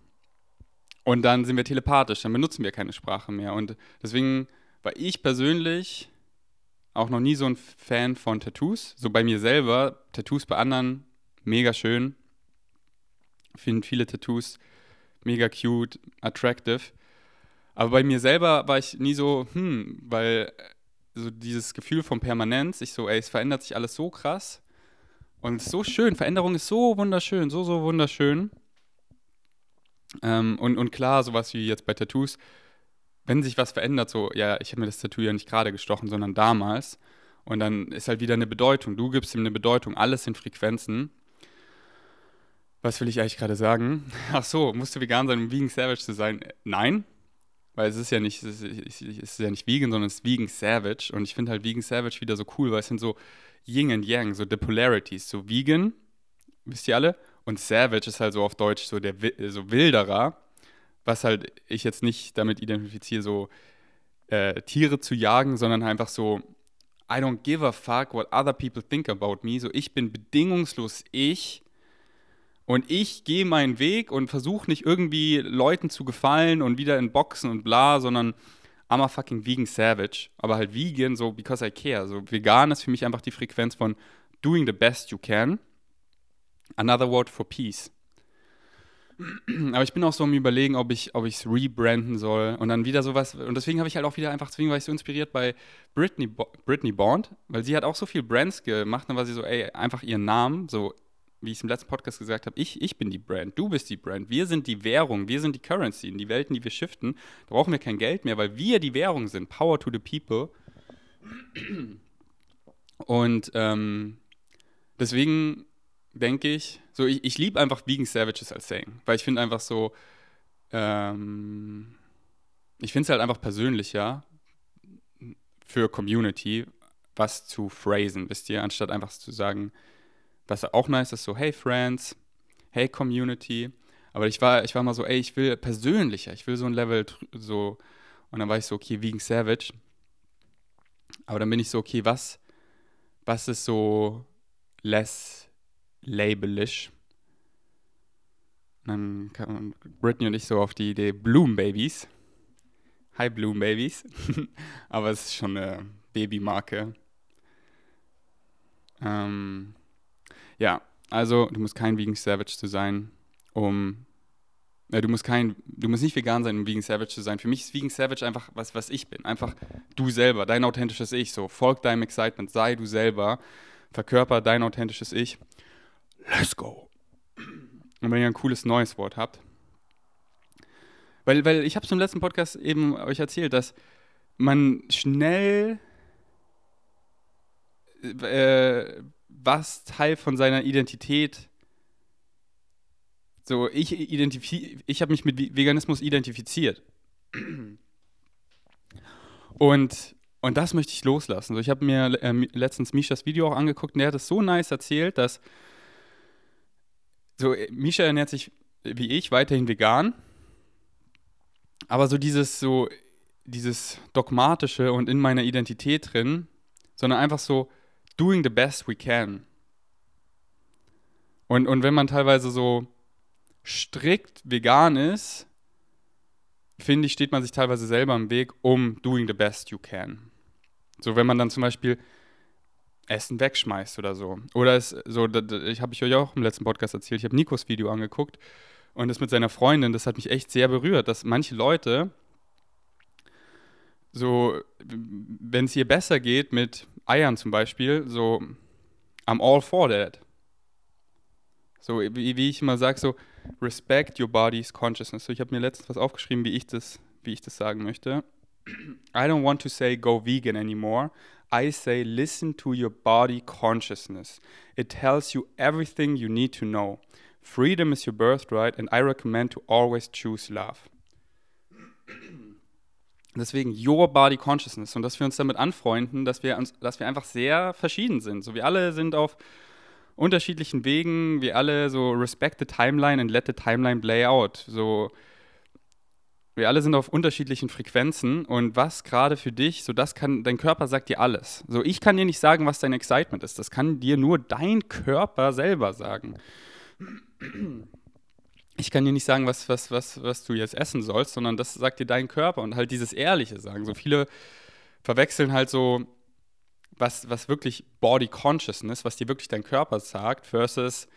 Und dann sind wir telepathisch, dann benutzen wir keine Sprache mehr. Und deswegen war ich persönlich auch noch nie so ein Fan von Tattoos. So bei mir selber, Tattoos bei anderen, mega schön. Finde viele Tattoos mega cute, attractive. Aber bei mir selber war ich nie so, hm, weil so dieses Gefühl von Permanenz, ich so, ey, es verändert sich alles so krass und es ist so schön. Veränderung ist so wunderschön, so, so wunderschön. Ähm, und, und klar, sowas wie jetzt bei Tattoos, wenn sich was verändert, so, ja, ich habe mir das Tattoo ja nicht gerade gestochen, sondern damals. Und dann ist halt wieder eine Bedeutung. Du gibst ihm eine Bedeutung. Alles sind Frequenzen. Was will ich eigentlich gerade sagen? Ach so, musst du vegan sein, um Vegan Savage zu sein? Nein, weil es ist ja nicht, es ist, es ist ja nicht Vegan, sondern es ist Vegan Savage. Und ich finde halt Vegan Savage wieder so cool, weil es sind so Yin und Yang, so the Polarities. So Vegan, wisst ihr alle? Und Savage ist halt so auf Deutsch so der so Wilderer, was halt ich jetzt nicht damit identifiziere, so äh, Tiere zu jagen, sondern einfach so, I don't give a fuck what other people think about me. So, ich bin bedingungslos ich und ich gehe meinen Weg und versuche nicht irgendwie Leuten zu gefallen und wieder in Boxen und bla, sondern I'm a fucking vegan savage. Aber halt vegan, so because I care. So vegan ist für mich einfach die Frequenz von doing the best you can. Another word for peace. Aber ich bin auch so am überlegen, ob ich es rebranden soll und dann wieder sowas und deswegen habe ich halt auch wieder einfach deswegen war ich so inspiriert bei Britney Britney Bond, weil sie hat auch so viel Brands gemacht, dann war sie so ey, einfach ihren Namen so wie ich es im letzten Podcast gesagt habe, ich, ich bin die Brand, du bist die Brand, wir sind die Währung, wir sind die Currency, in die Welten, die wir shiften. Da brauchen wir kein Geld mehr, weil wir die Währung sind. Power to the people. Und ähm, deswegen denke ich, so ich, ich liebe einfach Vegan Savages als Saying, weil ich finde einfach so, ähm, ich finde es halt einfach persönlicher für Community, was zu phrasen, wisst ihr, anstatt einfach zu sagen, was auch nice ist, so, hey Friends, hey Community. Aber ich war, ich war mal so, ey, ich will persönlicher, ich will so ein Level so. Und dann war ich so, okay, Vegan Savage. Aber dann bin ich so, okay, was, was ist so less labelish? Und dann kamen Britney und ich so auf die Idee Bloom Babies. Hi Bloom Babies. Aber es ist schon eine Babymarke. Ähm, ja, also du musst kein Vegan Savage zu sein, um äh, du musst kein, du musst nicht vegan sein, um Vegan Savage zu sein. Für mich ist Vegan Savage einfach was, was ich bin. Einfach du selber, dein authentisches Ich. So, folg deinem Excitement, sei du selber, verkörper dein authentisches Ich. Let's go. Und wenn ihr ein cooles neues Wort habt. Weil, weil ich habe es im letzten Podcast eben euch erzählt, dass man schnell äh, was Teil von seiner Identität so ich ich habe mich mit Veganismus identifiziert. Und und das möchte ich loslassen. So, ich habe mir äh, letztens Mishas Video auch angeguckt und der hat es so nice erzählt, dass so äh, Misha ernährt sich wie ich weiterhin vegan, aber so dieses so dieses dogmatische und in meiner Identität drin, sondern einfach so doing the best we can. Und, und wenn man teilweise so strikt vegan ist, finde ich, steht man sich teilweise selber im Weg, um doing the best you can. So, wenn man dann zum Beispiel Essen wegschmeißt oder so. Oder es so, ich habe ich euch auch im letzten Podcast erzählt, ich habe Nikos Video angeguckt und das mit seiner Freundin, das hat mich echt sehr berührt, dass manche Leute so, wenn es ihr besser geht mit Eiern zum Beispiel, so, I'm all for that. So, wie, wie ich immer sage, so, respect your body's consciousness. So, ich habe mir letztens was aufgeschrieben, wie ich das, wie ich das sagen möchte. I don't want to say go vegan anymore. I say listen to your body consciousness. It tells you everything you need to know. Freedom is your birthright and I recommend to always choose love. Deswegen Your Body Consciousness und dass wir uns damit anfreunden, dass wir, uns, dass wir einfach sehr verschieden sind. So wir alle sind auf unterschiedlichen Wegen, wir alle so respect the timeline and let the timeline play out. So wir alle sind auf unterschiedlichen Frequenzen und was gerade für dich, so das kann, dein Körper sagt dir alles. So ich kann dir nicht sagen, was dein Excitement ist. Das kann dir nur dein Körper selber sagen. Ich kann dir nicht sagen, was, was, was, was du jetzt essen sollst, sondern das sagt dir dein Körper und halt dieses Ehrliche sagen. So viele verwechseln halt so, was, was wirklich Body Consciousness, was dir wirklich dein Körper sagt, versus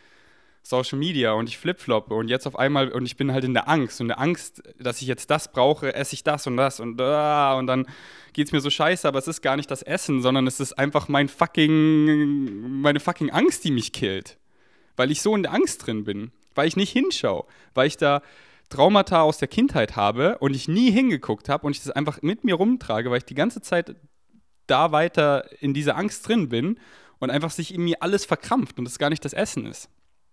Social Media und ich flipfloppe und jetzt auf einmal und ich bin halt in der Angst und der Angst, dass ich jetzt das brauche, esse ich das und das und uh, und dann geht es mir so scheiße, aber es ist gar nicht das Essen, sondern es ist einfach mein fucking meine fucking Angst, die mich killt, weil ich so in der Angst drin bin, weil ich nicht hinschaue, weil ich da Traumata aus der Kindheit habe und ich nie hingeguckt habe und ich das einfach mit mir rumtrage, weil ich die ganze Zeit da weiter in dieser Angst drin bin und einfach sich in mir alles verkrampft und es gar nicht das Essen ist.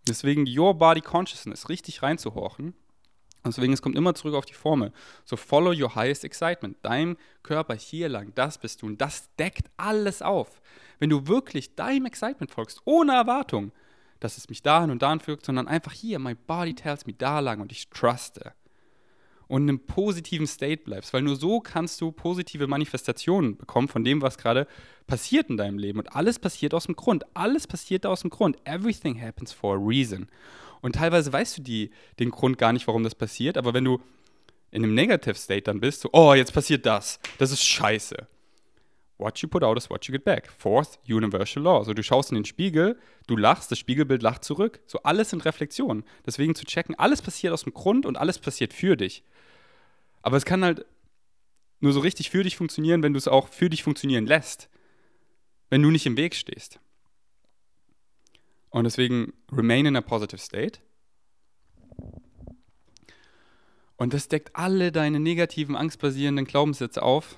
Deswegen Your Body Consciousness richtig reinzuhorchen. Deswegen, es kommt immer zurück auf die Formel. So follow your highest excitement. Dein Körper hier lang, das bist du. Und das deckt alles auf. Wenn du wirklich deinem Excitement folgst, ohne Erwartung, dass es mich dahin und dahin führt, sondern einfach hier, my body tells me da lang und ich truste und in einem positiven State bleibst, weil nur so kannst du positive Manifestationen bekommen von dem, was gerade passiert in deinem Leben. Und alles passiert aus dem Grund. Alles passiert aus dem Grund. Everything happens for a reason. Und teilweise weißt du die, den Grund gar nicht, warum das passiert, aber wenn du in einem Negative State dann bist, so, oh, jetzt passiert das, das ist scheiße. What you put out is what you get back. Fourth Universal Law. So, du schaust in den Spiegel, du lachst, das Spiegelbild lacht zurück. So, alles sind Reflexionen. Deswegen zu checken, alles passiert aus dem Grund und alles passiert für dich. Aber es kann halt nur so richtig für dich funktionieren, wenn du es auch für dich funktionieren lässt. Wenn du nicht im Weg stehst. Und deswegen remain in a positive state. Und das deckt alle deine negativen, angstbasierenden Glaubenssätze auf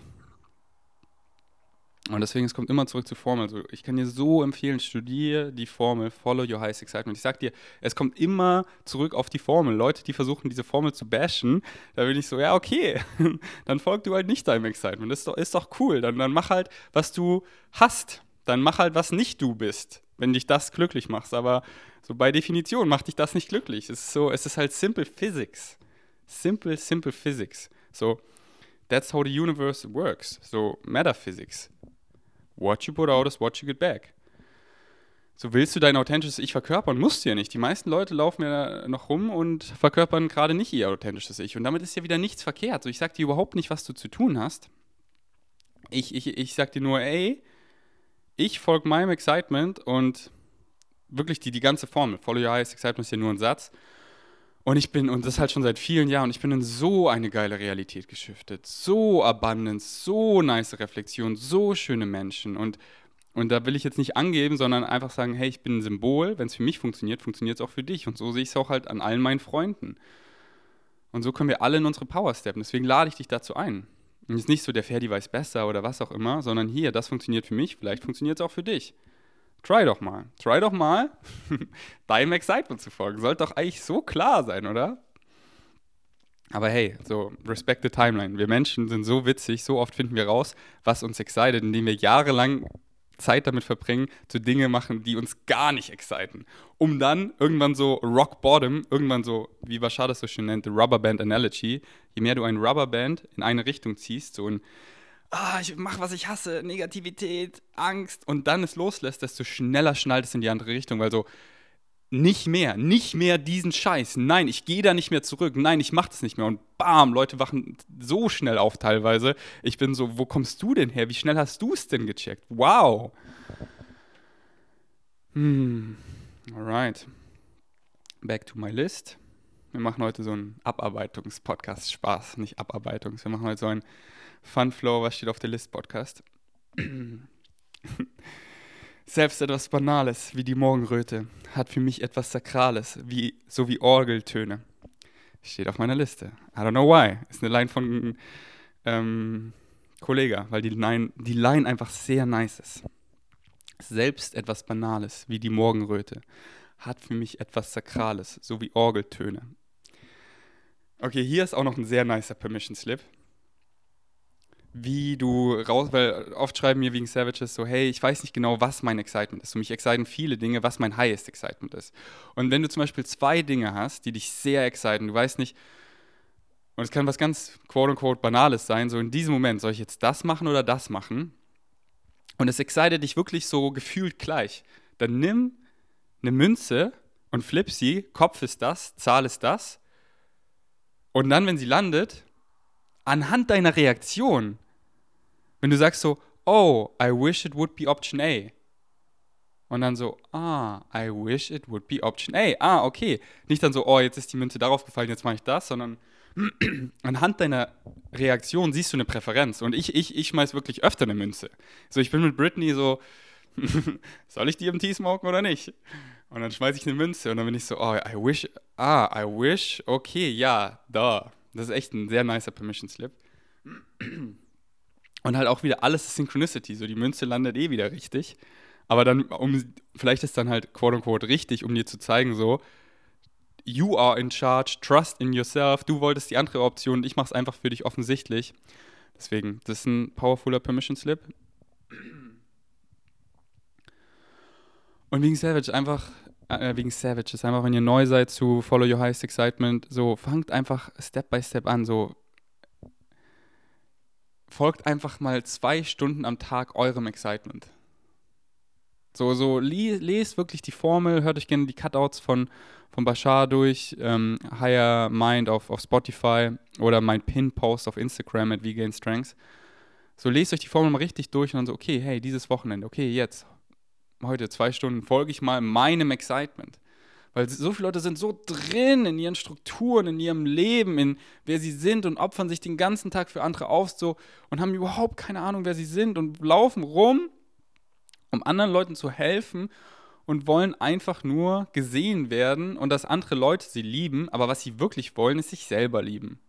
und deswegen, es kommt immer zurück zur Formel. Also ich kann dir so empfehlen, studiere die Formel, follow your highest excitement. Ich sag dir, es kommt immer zurück auf die Formel. Leute, die versuchen, diese Formel zu bashen, da bin ich so, ja, okay, dann folg du halt nicht deinem Excitement. Das ist doch, ist doch cool. Dann, dann mach halt, was du hast. Dann mach halt, was nicht du bist, wenn dich das glücklich machst. Aber so bei Definition macht dich das nicht glücklich. Es ist so, es ist halt simple physics. Simple, simple physics. So, that's how the universe works. So, metaphysics. What you put out is what you get back. So willst du dein authentisches Ich verkörpern, musst du ja nicht. Die meisten Leute laufen ja noch rum und verkörpern gerade nicht ihr authentisches Ich. Und damit ist ja wieder nichts verkehrt. So, ich sag dir überhaupt nicht, was du zu tun hast. Ich, ich, ich sag dir nur, ey, ich folge meinem Excitement und wirklich die, die ganze Formel. Follow your highest excitement ist ja nur ein Satz. Und ich bin, und das halt schon seit vielen Jahren, ich bin in so eine geile Realität geschiftet. So Abundance, so nice Reflexion, so schöne Menschen. Und, und da will ich jetzt nicht angeben, sondern einfach sagen, hey, ich bin ein Symbol. Wenn es für mich funktioniert, funktioniert es auch für dich. Und so sehe ich es auch halt an allen meinen Freunden. Und so können wir alle in unsere Power steppen. Deswegen lade ich dich dazu ein. Und es ist nicht so, der Ferdi weiß besser oder was auch immer, sondern hier, das funktioniert für mich, vielleicht funktioniert es auch für dich. Try doch mal. Try doch mal, deinem Excitement zu folgen. Sollte doch eigentlich so klar sein, oder? Aber hey, so, respect the timeline. Wir Menschen sind so witzig, so oft finden wir raus, was uns excited, indem wir jahrelang Zeit damit verbringen, zu Dinge machen, die uns gar nicht exciten. Um dann irgendwann so Rock Bottom, irgendwann so, wie Bashar das so schön nennt, Rubberband Analogy, je mehr du ein Rubberband in eine Richtung ziehst, so ein ah, ich mache, was ich hasse, Negativität, Angst und dann es loslässt, desto schneller schnallt es in die andere Richtung, weil so nicht mehr, nicht mehr diesen Scheiß. Nein, ich gehe da nicht mehr zurück. Nein, ich mache das nicht mehr. Und bam, Leute wachen so schnell auf teilweise. Ich bin so, wo kommst du denn her? Wie schnell hast du es denn gecheckt? Wow. Hm, alright. Back to my list. Wir machen heute so einen Abarbeitungs-Podcast. Spaß, nicht Abarbeitungs. Wir machen heute so einen Funflow, was steht auf der List Podcast. Selbst etwas Banales wie die Morgenröte hat für mich etwas Sakrales, wie, so wie Orgeltöne. Steht auf meiner Liste. I don't know why. Ist eine Line von ähm, Kollege, weil die Line, die Line einfach sehr nice ist. Selbst etwas Banales wie die Morgenröte hat für mich etwas Sakrales, so wie Orgeltöne. Okay, hier ist auch noch ein sehr nicer Permission Slip. Wie du raus, weil oft schreiben mir wegen Savages so, hey, ich weiß nicht genau, was mein Excitement ist. Für mich exciten viele Dinge, was mein highest Excitement ist. Und wenn du zum Beispiel zwei Dinge hast, die dich sehr exciten, du weißt nicht, und es kann was ganz quote-unquote Banales sein, so in diesem Moment, soll ich jetzt das machen oder das machen? Und es excited dich wirklich so gefühlt gleich. Dann nimm eine Münze und flip sie, Kopf ist das, Zahl ist das. Und dann, wenn sie landet, anhand deiner Reaktion, wenn du sagst so, oh, I wish it would be option A. Und dann so, ah, I wish it would be option A. Ah, okay. Nicht dann so, oh, jetzt ist die Münze darauf gefallen, jetzt mache ich das, sondern anhand deiner Reaktion siehst du eine Präferenz. Und ich, ich, ich schmeiß wirklich öfter eine Münze. So, ich bin mit Britney so, soll ich DMT smoken oder nicht? Und dann schmeiße ich eine Münze und dann bin ich so, oh, I wish, ah, I wish, okay, ja, da. Das ist echt ein sehr nicer Permission Slip. Und halt auch wieder alles ist Synchronicity, so die Münze landet eh wieder richtig. Aber dann, um, vielleicht ist dann halt quote unquote richtig, um dir zu zeigen, so, you are in charge, trust in yourself. Du wolltest die andere Option, ich mache es einfach für dich offensichtlich. Deswegen, das ist ein powerfuler Permission Slip. Und wegen Savage einfach, äh, wegen Savage ist einfach, wenn ihr neu seid zu Follow Your Highest Excitement, so fangt einfach Step by Step an, so folgt einfach mal zwei Stunden am Tag eurem Excitement. So, so lest wirklich die Formel, hört euch gerne die Cutouts von, von Bashar durch, ähm, Higher Mind auf, auf Spotify oder mein Pin-Post auf Instagram at VGain Strengths. So lest euch die Formel mal richtig durch und dann so, okay, hey, dieses Wochenende, okay, jetzt, heute zwei Stunden folge ich mal meinem Excitement. Weil so viele Leute sind so drin in ihren Strukturen, in ihrem Leben, in wer sie sind und opfern sich den ganzen Tag für andere auf so und haben überhaupt keine Ahnung, wer sie sind und laufen rum um anderen Leuten zu helfen und wollen einfach nur gesehen werden und dass andere Leute sie lieben, aber was sie wirklich wollen, ist sich selber lieben.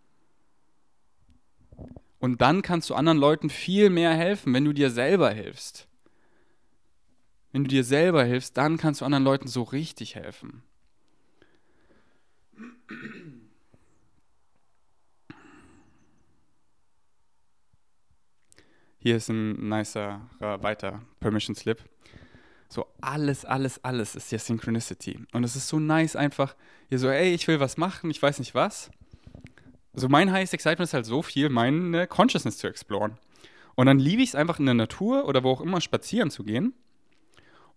Und dann kannst du anderen Leuten viel mehr helfen, wenn du dir selber hilfst. Wenn du dir selber hilfst, dann kannst du anderen Leuten so richtig helfen. Hier ist ein nicer äh, weiter Permission Slip. So alles, alles, alles ist ja Synchronicity. Und es ist so nice einfach, hier so, ey, ich will was machen, ich weiß nicht was. So mein highest excitement ist halt so viel, meine Consciousness zu exploren. Und dann liebe ich es einfach in der Natur oder wo auch immer spazieren zu gehen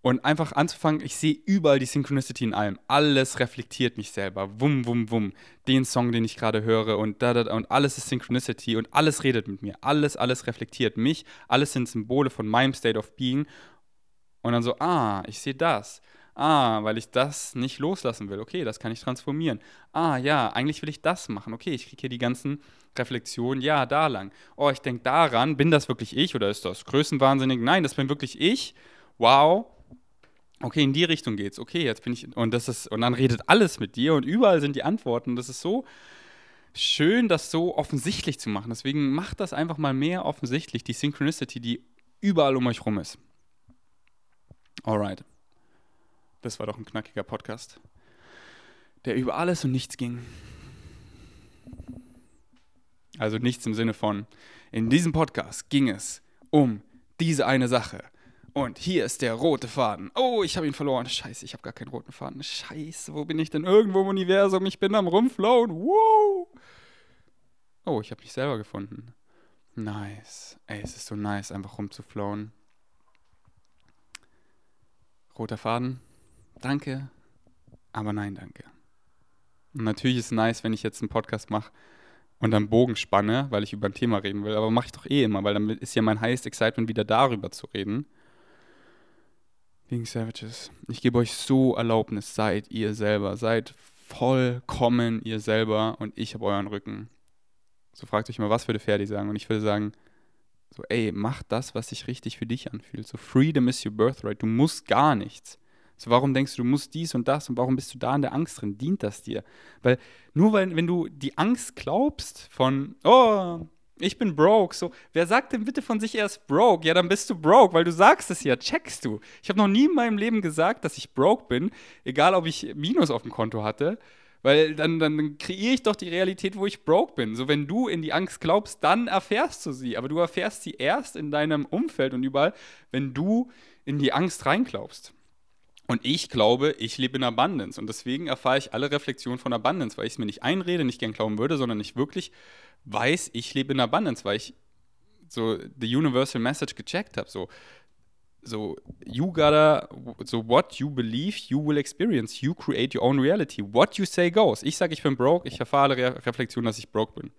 und einfach anzufangen, ich sehe überall die Synchronicity in allem. Alles reflektiert mich selber. Wum, wum, wum. Den Song, den ich gerade höre und da, da, und alles ist Synchronicity und alles redet mit mir. Alles, alles reflektiert mich. Alles sind Symbole von meinem State of Being. Und dann so, ah, ich sehe das. Ah, weil ich das nicht loslassen will. Okay, das kann ich transformieren. Ah, ja, eigentlich will ich das machen. Okay, ich kriege hier die ganzen Reflexionen. Ja, da lang. Oh, ich denke daran. Bin das wirklich ich oder ist das größenwahnsinnig? Nein, das bin wirklich ich. Wow okay, in die Richtung geht's, okay, jetzt bin ich, und das ist, und dann redet alles mit dir und überall sind die Antworten. Das ist so schön, das so offensichtlich zu machen. Deswegen macht das einfach mal mehr offensichtlich, die Synchronicity, die überall um euch rum ist. Alright. Das war doch ein knackiger Podcast, der über alles und nichts ging. Also nichts im Sinne von, in diesem Podcast ging es um diese eine Sache und hier ist der rote Faden. Oh, ich habe ihn verloren. Scheiße, ich habe gar keinen roten Faden. Scheiße, wo bin ich denn? Irgendwo im Universum. Ich bin am Rumflown. Wow. Oh, ich habe mich selber gefunden. Nice. Ey, es ist so nice, einfach rumzuflowen. Roter Faden. Danke. Aber nein, danke. Und natürlich ist es nice, wenn ich jetzt einen Podcast mache und dann Bogen spanne, weil ich über ein Thema reden will. Aber mache ich doch eh immer, weil dann ist ja mein highest excitement wieder darüber zu reden. Wegen Savages. Ich gebe euch so Erlaubnis, seid ihr selber. Seid vollkommen ihr selber und ich habe euren Rücken. So fragt euch mal, was würde Ferdi sagen? Und ich würde sagen, so, ey, mach das, was sich richtig für dich anfühlt. So, Freedom is your birthright. Du musst gar nichts. So, warum denkst du, du musst dies und das und warum bist du da in der Angst drin? Dient das dir? Weil nur weil, wenn du die Angst glaubst von, oh, Ich bin broke. So, wer sagt denn bitte von sich erst broke? Ja, dann bist du broke, weil du sagst es ja, checkst du. Ich habe noch nie in meinem Leben gesagt, dass ich broke bin, egal ob ich Minus auf dem Konto hatte. Weil dann, dann kreiere ich doch die Realität, wo ich broke bin. So, wenn du in die Angst glaubst, dann erfährst du sie. Aber du erfährst sie erst in deinem Umfeld und überall, wenn du in die Angst reinglaubst. Und ich glaube, ich lebe in Abundance. Und deswegen erfahre ich alle Reflexionen von Abundance, weil ich es mir nicht einrede, nicht gern glauben würde, sondern ich wirklich weiß, ich lebe in Abundance, weil ich so the universal message gecheckt habe. So, so, you gotta, so what you believe, you will experience. You create your own reality. What you say goes. Ich sage, ich bin broke, ich erfahre alle Re Reflexionen, dass ich broke bin.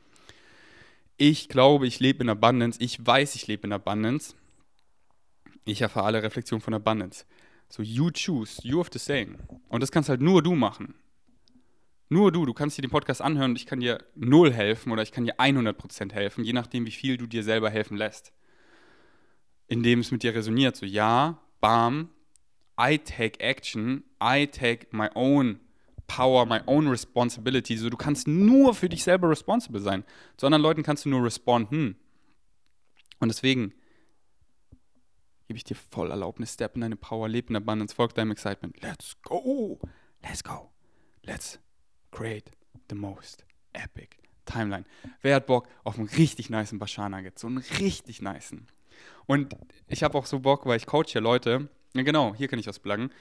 Ich glaube, ich lebe in Abundance. Ich weiß, ich lebe in Abundance. Ich erfahre alle Reflexionen von Abundance. So, you choose, you have the saying. Und das kannst halt nur du machen. Nur du, du kannst dir den Podcast anhören und ich kann dir null helfen oder ich kann dir 100% helfen, je nachdem, wie viel du dir selber helfen lässt. Indem es mit dir resoniert. So, ja, bam, I take action, I take my own power, my own responsibility. So, du kannst nur für dich selber responsible sein. Zu anderen Leuten kannst du nur responden. Und deswegen, gebe ich dir voll Erlaubnis, step in deine Power, lebe in Abundance, folg deinem Excitement. Let's go, let's go, let's create the most epic Timeline. Wer hat Bock auf einen richtig niceen Bashar Nugget? So einen richtig niceen. Und ich habe auch so Bock, weil ich coach ja Leute, ja genau, hier kann ich was pluggen,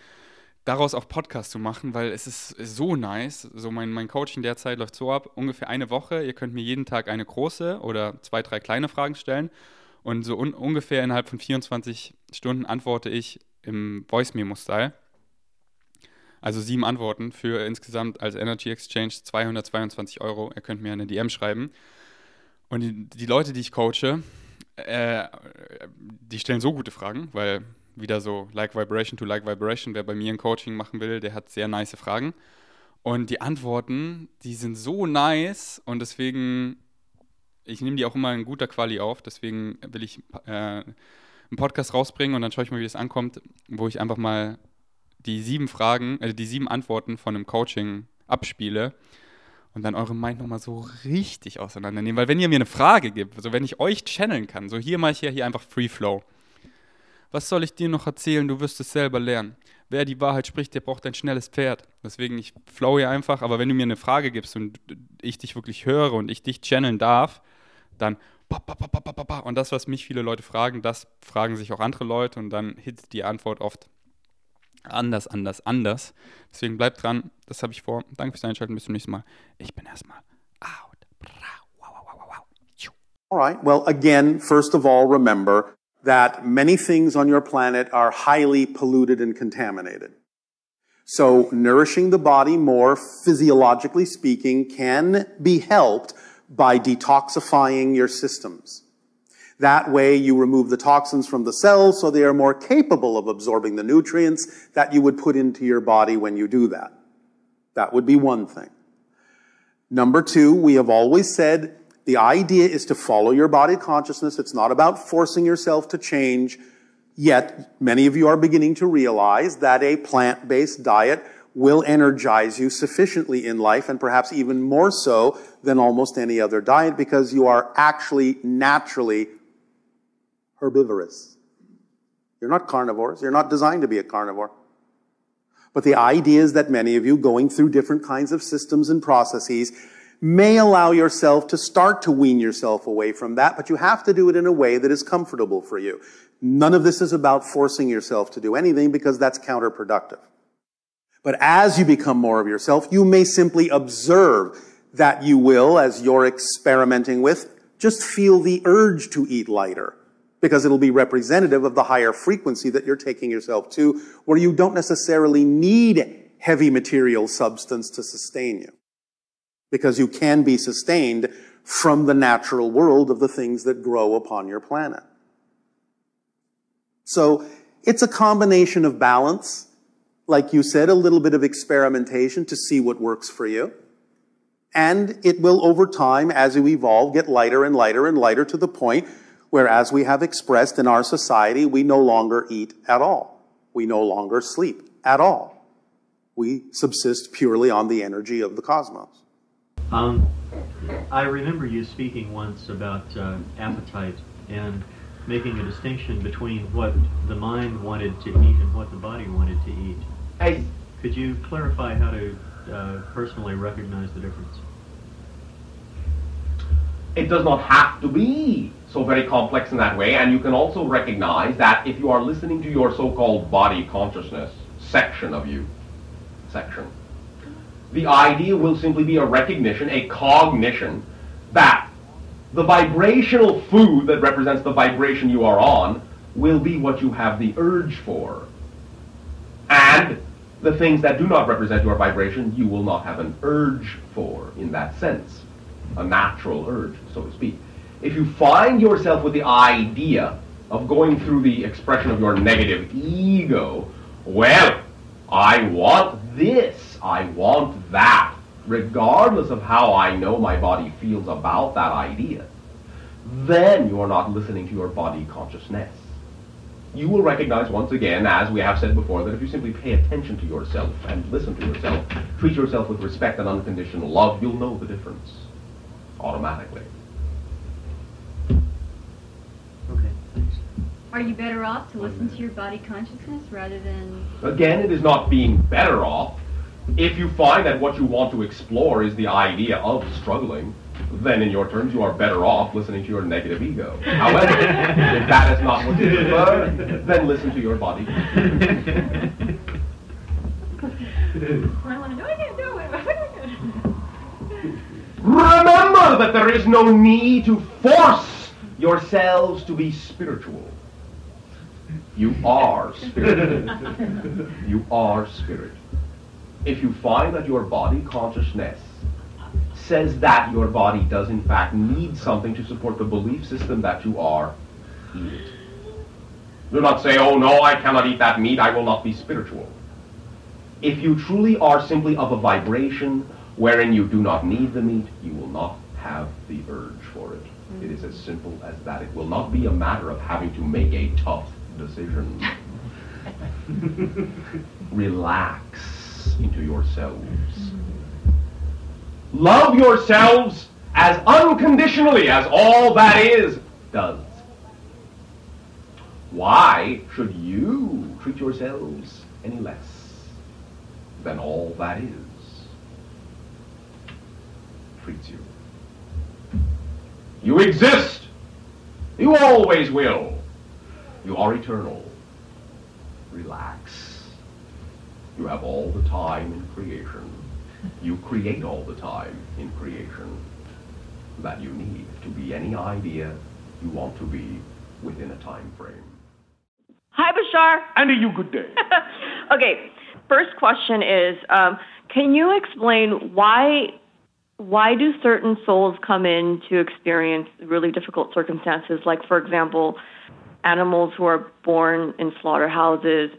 daraus auch Podcast zu machen, weil es ist so nice. So mein, mein Coaching derzeit läuft so ab, ungefähr eine Woche. Ihr könnt mir jeden Tag eine große oder zwei, drei kleine Fragen stellen. Und so un ungefähr innerhalb von 24 Stunden antworte ich im Voice Memo-Style. Also sieben Antworten für insgesamt als Energy Exchange 222 Euro. Ihr könnt mir eine DM schreiben. Und die, die Leute, die ich coache, äh, die stellen so gute Fragen, weil wieder so Like Vibration to Like Vibration, wer bei mir ein Coaching machen will, der hat sehr nice Fragen. Und die Antworten, die sind so nice und deswegen ich nehme die auch immer in guter Quali auf, deswegen will ich äh, einen Podcast rausbringen und dann schaue ich mal, wie das ankommt, wo ich einfach mal die sieben Fragen, also die sieben Antworten von einem Coaching abspiele und dann eure Mind nochmal so richtig auseinandernehmen. Weil wenn ihr mir eine Frage gibt, also wenn ich euch channeln kann, so hier mache ich ja hier einfach Free Flow. Was soll ich dir noch erzählen? Du wirst es selber lernen. Wer die Wahrheit spricht, der braucht ein schnelles Pferd. Deswegen, ich flow hier einfach, aber wenn du mir eine Frage gibst und ich dich wirklich höre und ich dich channeln darf, dann und das, was mich viele Leute fragen, das fragen sich auch andere Leute und dann hit die Antwort oft anders, anders, anders. Deswegen bleibt dran, das habe ich vor. Danke fürs Einschalten, bis zum nächsten Mal. Ich bin erstmal out. All right, well, again, first of all, remember that many things on your planet are highly polluted and contaminated. So nourishing the body more, physiologically speaking, can be helped by detoxifying your systems. That way you remove the toxins from the cells so they are more capable of absorbing the nutrients that you would put into your body when you do that. That would be one thing. Number two, we have always said the idea is to follow your body consciousness. It's not about forcing yourself to change. Yet, many of you are beginning to realize that a plant-based diet will energize you sufficiently in life and perhaps even more so than almost any other diet because you are actually naturally herbivorous. You're not carnivores. You're not designed to be a carnivore. But the idea is that many of you going through different kinds of systems and processes may allow yourself to start to wean yourself away from that, but you have to do it in a way that is comfortable for you. None of this is about forcing yourself to do anything because that's counterproductive. But as you become more of yourself, you may simply observe that you will, as you're experimenting with, just feel the urge to eat lighter because it'll be representative of the higher frequency that you're taking yourself to where you don't necessarily need heavy material substance to sustain you because you can be sustained from the natural world of the things that grow upon your planet. So it's a combination of balance like you said, a little bit of experimentation to see what works for you. And it will, over time, as you evolve, get lighter and lighter and lighter to the point where, as we have expressed in our society, we no longer eat at all. We no longer sleep at all. We subsist purely on the energy of the cosmos. Um, I remember you speaking once about uh, appetite and making a distinction between what the mind wanted to eat and what the body wanted to eat. I, Could you clarify how to uh, personally recognize the difference? it does not have to be so very complex in that way, and you can also recognize that if you are listening to your so-called body consciousness section of you, section, the idea will simply be a recognition, a cognition, that the vibrational food that represents the vibration you are on will be what you have the urge for. And the things that do not represent your vibration, you will not have an urge for in that sense. A natural urge, so to speak. If you find yourself with the idea of going through the expression of your negative ego, well, I want this, I want that, regardless of how I know my body feels about that idea, then you are not listening to your body consciousness. You will recognize once again, as we have said before, that if you simply pay attention to yourself and listen to yourself, treat yourself with respect and unconditional love, you'll know the difference automatically. Okay, thanks. Are you better off to listen to your body consciousness rather than Again, it is not being better off. If you find that what you want to explore is the idea of struggling, then in your terms you are better off listening to your negative ego. However, if that is not what you prefer, then listen to your body. I want to know I can't do it. Remember that there is no need to force yourselves to be spiritual. You are spirit. you are spirit. If you find that your body consciousness says that your body does in fact need something to support the belief system that you are, eat it. Do not say, oh no, I cannot eat that meat, I will not be spiritual. If you truly are simply of a vibration wherein you do not need the meat, you will not have the urge for it. It is as simple as that. It will not be a matter of having to make a tough decision. Relax into yourselves. Love yourselves as unconditionally as all that is does. Why should you treat yourselves any less than all that is treats you? You exist. You always will. You are eternal. Relax. You have all the time in creation. You create all the time in creation that you need to be any idea you want to be within a time frame. Hi, Bashar. And a you good day. okay, first question is, um, can you explain why why do certain souls come in to experience really difficult circumstances? Like, for example, animals who are born in slaughterhouses,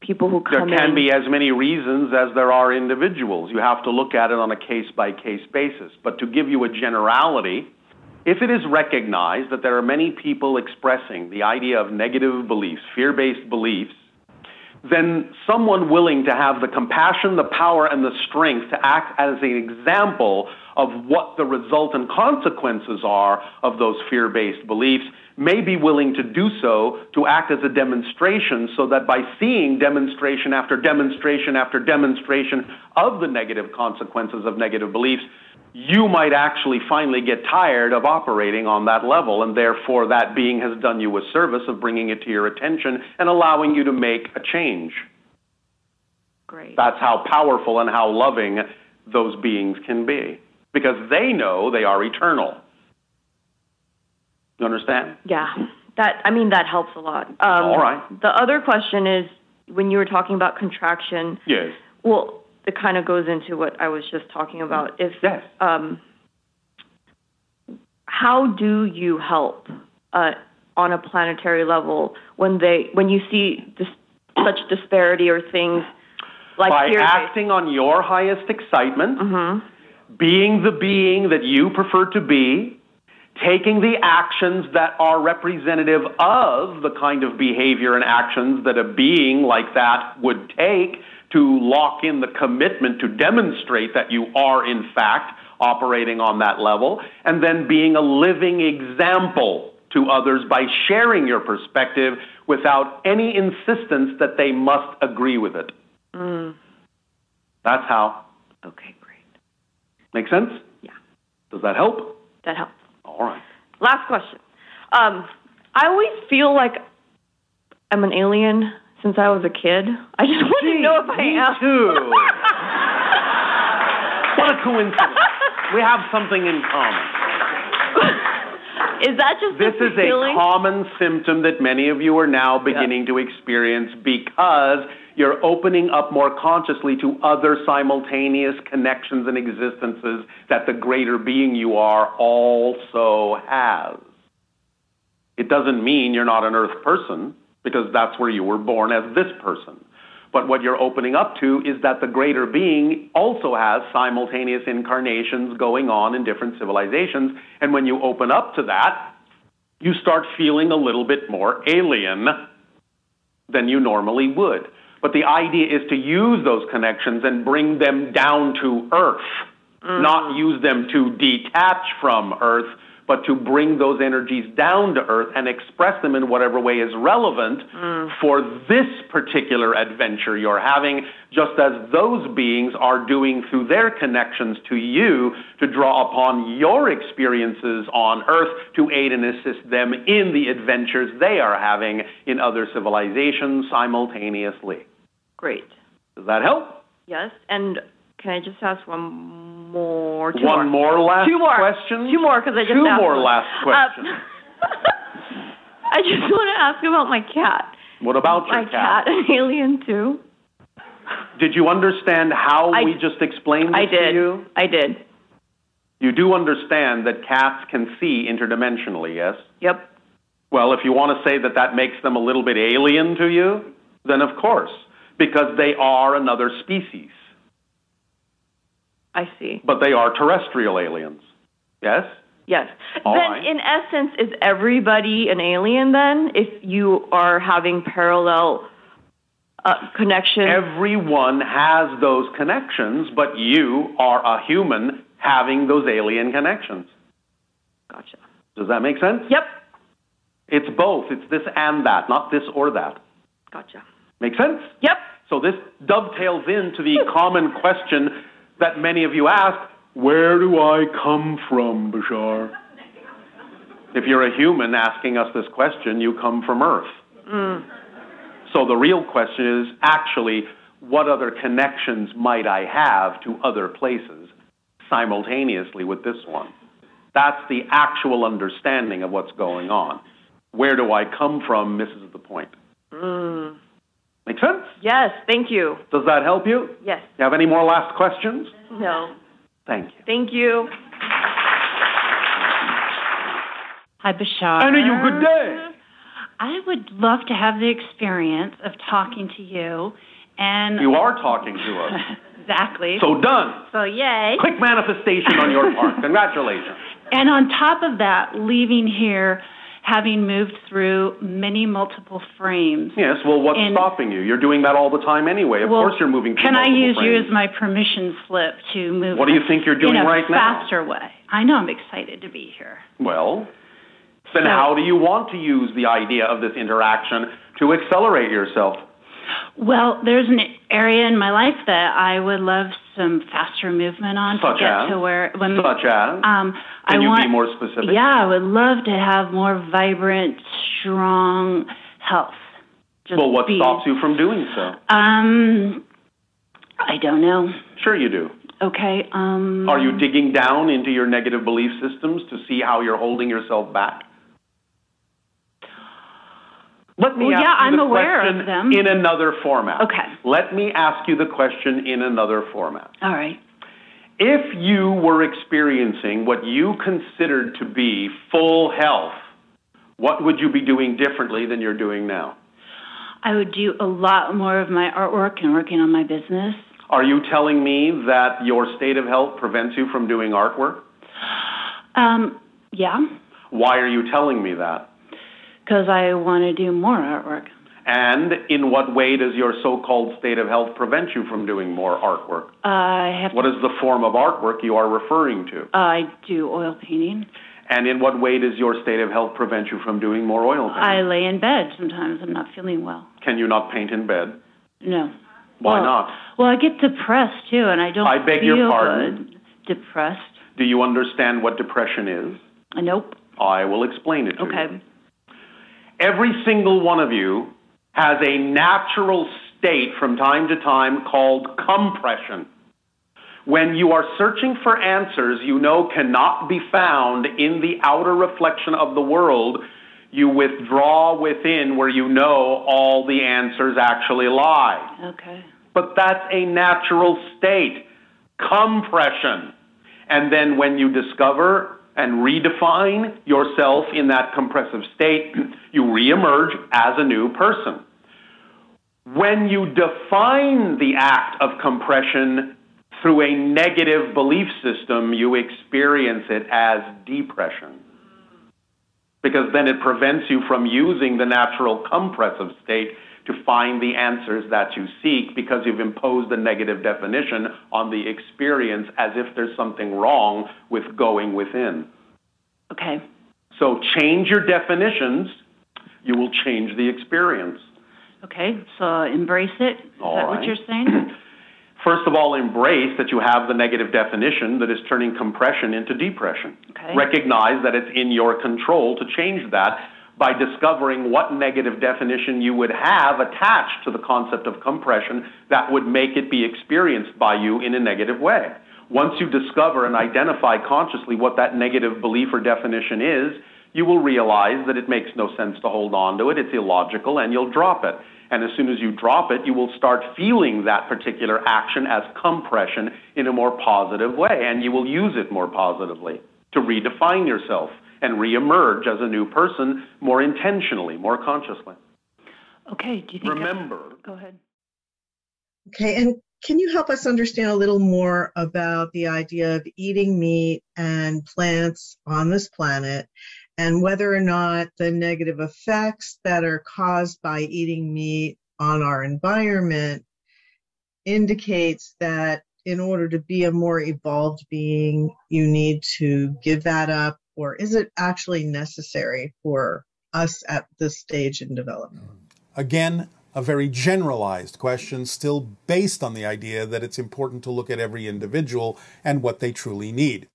people who come There can in. be as many reasons as there are individuals. You have to look at it on a case by case basis. But to give you a generality, if it is recognized that there are many people expressing the idea of negative beliefs, fear based beliefs, then someone willing to have the compassion, the power, and the strength to act as an example of what the resultant consequences are of those fear based beliefs may be willing to do so to act as a demonstration so that by seeing demonstration after demonstration after demonstration of the negative consequences of negative beliefs, you might actually finally get tired of operating on that level, and therefore that being has done you a service of bringing it to your attention and allowing you to make a change. Great. That's how powerful and how loving those beings can be because they know they are eternal. You understand? Yeah, that I mean that helps a lot. Um, All right. The other question is when you were talking about contraction. Yes. Well, it kind of goes into what I was just talking about. If Yes. um, how do you help uh, on a planetary level when they when you see this, such disparity or things like By acting on your highest excitement, Mhm. being the being that you prefer to be, taking the actions that are representative of the kind of behavior and actions that a being like that would take to lock in the commitment to demonstrate that you are, in fact, operating on that level, and then being a living example to others by sharing your perspective without any insistence that they must agree with it. Mm. That's how. Okay, great. Make sense? Yeah. Does that help? That helps. All right. Last question. Um, I always feel like I'm an alien since I was a kid. I just want to know if I me am. too. what a coincidence. We have something in common. Is that just This a is a common symptom that many of you are now beginning to experience because you're opening up more consciously to other simultaneous connections and existences that the greater being you are also has. It doesn't mean you're not an earth person because that's where you were born as this person. But what you're opening up to is that the greater being also has simultaneous incarnations going on in different civilizations. And when you open up to that, you start feeling a little bit more alien than you normally would. But the idea is to use those connections and bring them down to earth, mm-hmm. not use them to detach from earth, but to bring those energies down to earth and express them in whatever way is relevant mm. for this particular adventure you're having, just as those beings are doing through their connections to you to draw upon your experiences on earth to aid and assist them in the adventures they are having in other civilizations simultaneously. Great. Does that help? Yes. And can I just ask one more? Two One more last Two more question? Two more because I just Two asked more one. last questions. Uh, I just want to ask about my cat. What about your my cat, an alien too. Did you understand how I- we just explained this I did. to you? I did. You do understand that cats can see interdimensionally, yes? Yep. Well, if you want to say that that makes them a little bit alien to you, then of course, because they are another species, I see. but they are terrestrial aliens. Yes? Yes. All then, right. in essence, is everybody an alien then? If you are having parallel uh, connections? Everyone has those connections, but you are a human having those alien connections. gotcha. Does that make sense? Yep. It's both. It's this and that, not this or that. Gotcha. Make sense? Yep. So this dovetails into the common question that many of you ask, where do I come from, Bashar? If you're a human asking us this question, you come from Earth. Mm. So the real question is actually, what other connections might I have to other places simultaneously with this one? That's the actual understanding of what's going on. Where do I come from misses the point. Mm. Make sense? Yes. Thank you. Does that help you? Yes. Do you have any more last questions? No. Thank you. Thank you. Hi, Bashar. Anna, you good day. I would love to have the experience of talking to you and You are talking to us. exactly. So done. So yay. Quick manifestation on your part. Congratulations. And on top of that, leaving here having moved through many multiple frames. Yes, well, what's And- stopping you? You're doing that all the time anyway. Of Well, course you're moving through Can I use you as my permission slip to move? What do you think you're doing in a right now? faster way. I know I'm excited to be here. Well, then So- how do you want to use the idea of this interaction to accelerate yourself? Well, there's an area in my life that I would love some faster movement on Such to get as? to where when Such as? um I Can you want be more specific? Yeah, I would love to have more vibrant, strong health. Just Well, what be- stops you from doing so? Um I don't know. Sure you do. Okay. Um Are you digging down into your negative belief systems to see how you're holding yourself back? Let me Well, ask yeah, you I'm the aware of question them. in another format. Okay. Let me ask you the question in another format. All right. If you were experiencing what you considered to be full health, what would you be doing differently than you're doing now? I would do a lot more of my artwork and working on my business. Are you telling me that your state of health prevents you from doing artwork? Um yeah, Why are you telling me that? Cuz I want to do more artwork. And in what way does your so-called state of health prevent you from doing more artwork? I have. What is the form of artwork you are referring to? I do oil painting. And in what way does your state of health prevent you from doing more oil painting? I lay in bed sometimes. I'm not feeling well. Can you not paint in bed? No. Why Well, not? Well, I get depressed too, and I don't I beg feel your pardon? good. Depressed. Do you understand what depression is? Nope. I will explain it to you. Okay. Every single one of you has a natural state from time to time called compression. When you are searching for answers you know cannot be found in the outer reflection of the world, you withdraw within where you know all the answers actually lie. Okay. But that's a natural state. Compression. And then when you discover and redefine yourself in that compressive state, you reemerge as a new person. When you define the act of compression through a negative belief system, you experience it as depression. Because then it prevents you from using the natural compressive state to find the answers that you seek because you've imposed a negative definition on the experience as if there's something wrong with going within. Okay. So change your definitions, you will change the experience. Okay. So embrace it. Is All that what you're saying? First of all, embrace that you have the negative definition that is turning compression into depression. Okay. Recognize that it's in your control to change that by discovering what negative definition you would have attached to the concept of compression that would make it be experienced by you in a negative way. Once you discover and identify consciously what that negative belief or definition is, you will realize that it makes no sense to hold on to it, it's illogical, and you'll drop it. And as soon as you drop it, you will start feeling that particular action as compression in a more positive way, and you will use it more positively to redefine yourself and reemerge as a new person more intentionally, more consciously. Okay. Do you think? I- Remember, Go ahead. Okay, and can you help us understand a little more about the idea of eating meat and plants on this planet and whether or not the negative effects that are caused by eating meat on our environment indicates that in order to be a more evolved being, you need to give that up, or is it actually necessary for us at this stage in development? Again, a very generalized question, still based on the idea that it's important to look at every individual and what they truly need.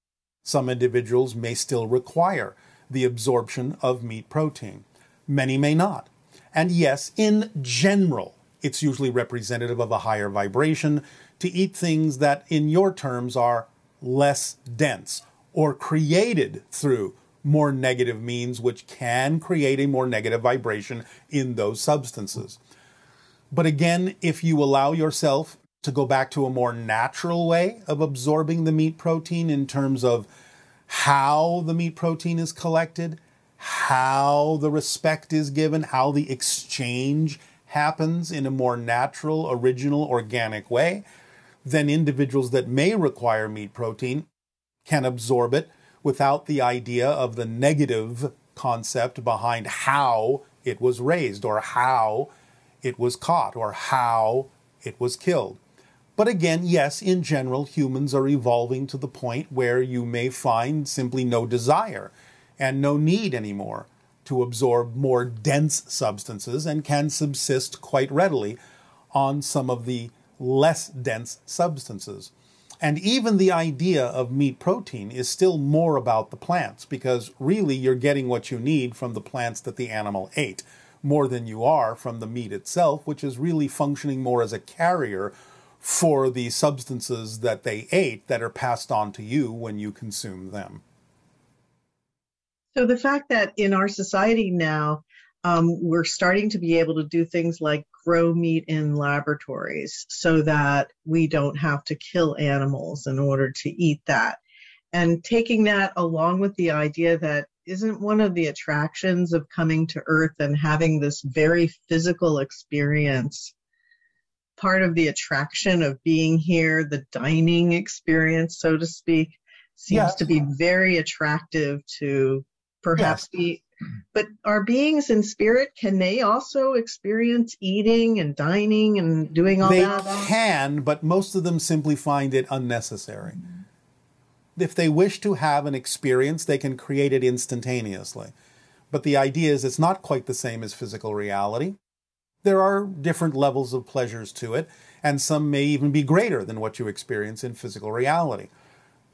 Some individuals may still require the absorption of meat protein, many may not. And yes, in general, it's usually representative of a higher vibration to eat things that, in your terms, are less dense or created through more negative means, which can create a more negative vibration in those substances. But again, if you allow yourself to go back to a more natural way of absorbing the meat protein in terms of how the meat protein is collected, how the respect is given, how the exchange happens in a more natural, original, organic way, then individuals that may require meat protein can absorb it without the idea of the negative concept behind how it was raised or how it was caught or how it was killed. But again, yes, in general, humans are evolving to the point where you may find simply no desire and no need anymore to absorb more dense substances and can subsist quite readily on some of the less dense substances. And even the idea of meat protein is still more about the plants because really you're getting what you need from the plants that the animal ate more than you are from the meat itself, which is really functioning more as a carrier for the substances that they ate that are passed on to you when you consume them. So the fact that in our society now, um, we're starting to be able to do things like grow meat in laboratories so that we don't have to kill animals in order to eat that. And taking that along with the idea that isn't one of the attractions of coming to Earth and having this very physical experience part of the attraction of being here, the dining experience, so to speak, seems Yes. to be very attractive to perhaps be But are beings in spirit, can they also experience eating and dining and doing all they that? They can, but most of them simply find it unnecessary. If they wish to have an experience, they can create it instantaneously. But the idea is it's not quite the same as physical reality. There are different levels of pleasures to it, and some may even be greater than what you experience in physical reality.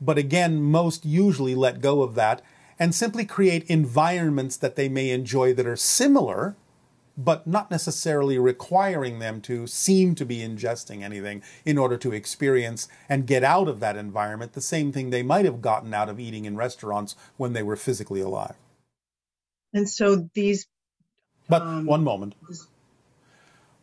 But again, most usually let go of that and simply create environments that they may enjoy that are similar, but not necessarily requiring them to seem to be ingesting anything in order to experience and get out of that environment the same thing they might have gotten out of eating in restaurants when they were physically alive. And so these. But um, one moment.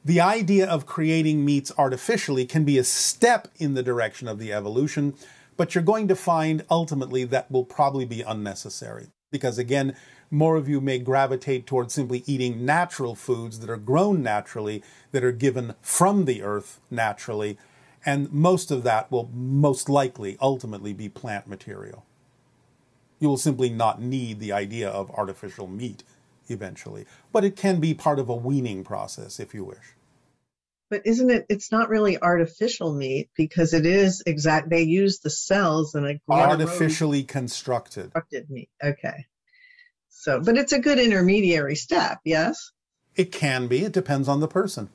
The idea of creating meats artificially can be a step in the direction of the evolution, but you're going to find ultimately that will probably be unnecessary. Because again, more of you may gravitate towards simply eating natural foods that are grown naturally, that are given from the earth naturally, and most of that will most likely ultimately be plant material. You will simply not need the idea of artificial meat eventually, but it can be part of a weaning process if you wish. But isn't it? It's not really artificial meat because it is exact. They use the cells in a artificially constructed. constructed meat. Okay. So, but it's a good intermediary step. Yes. It can be. It depends on the person.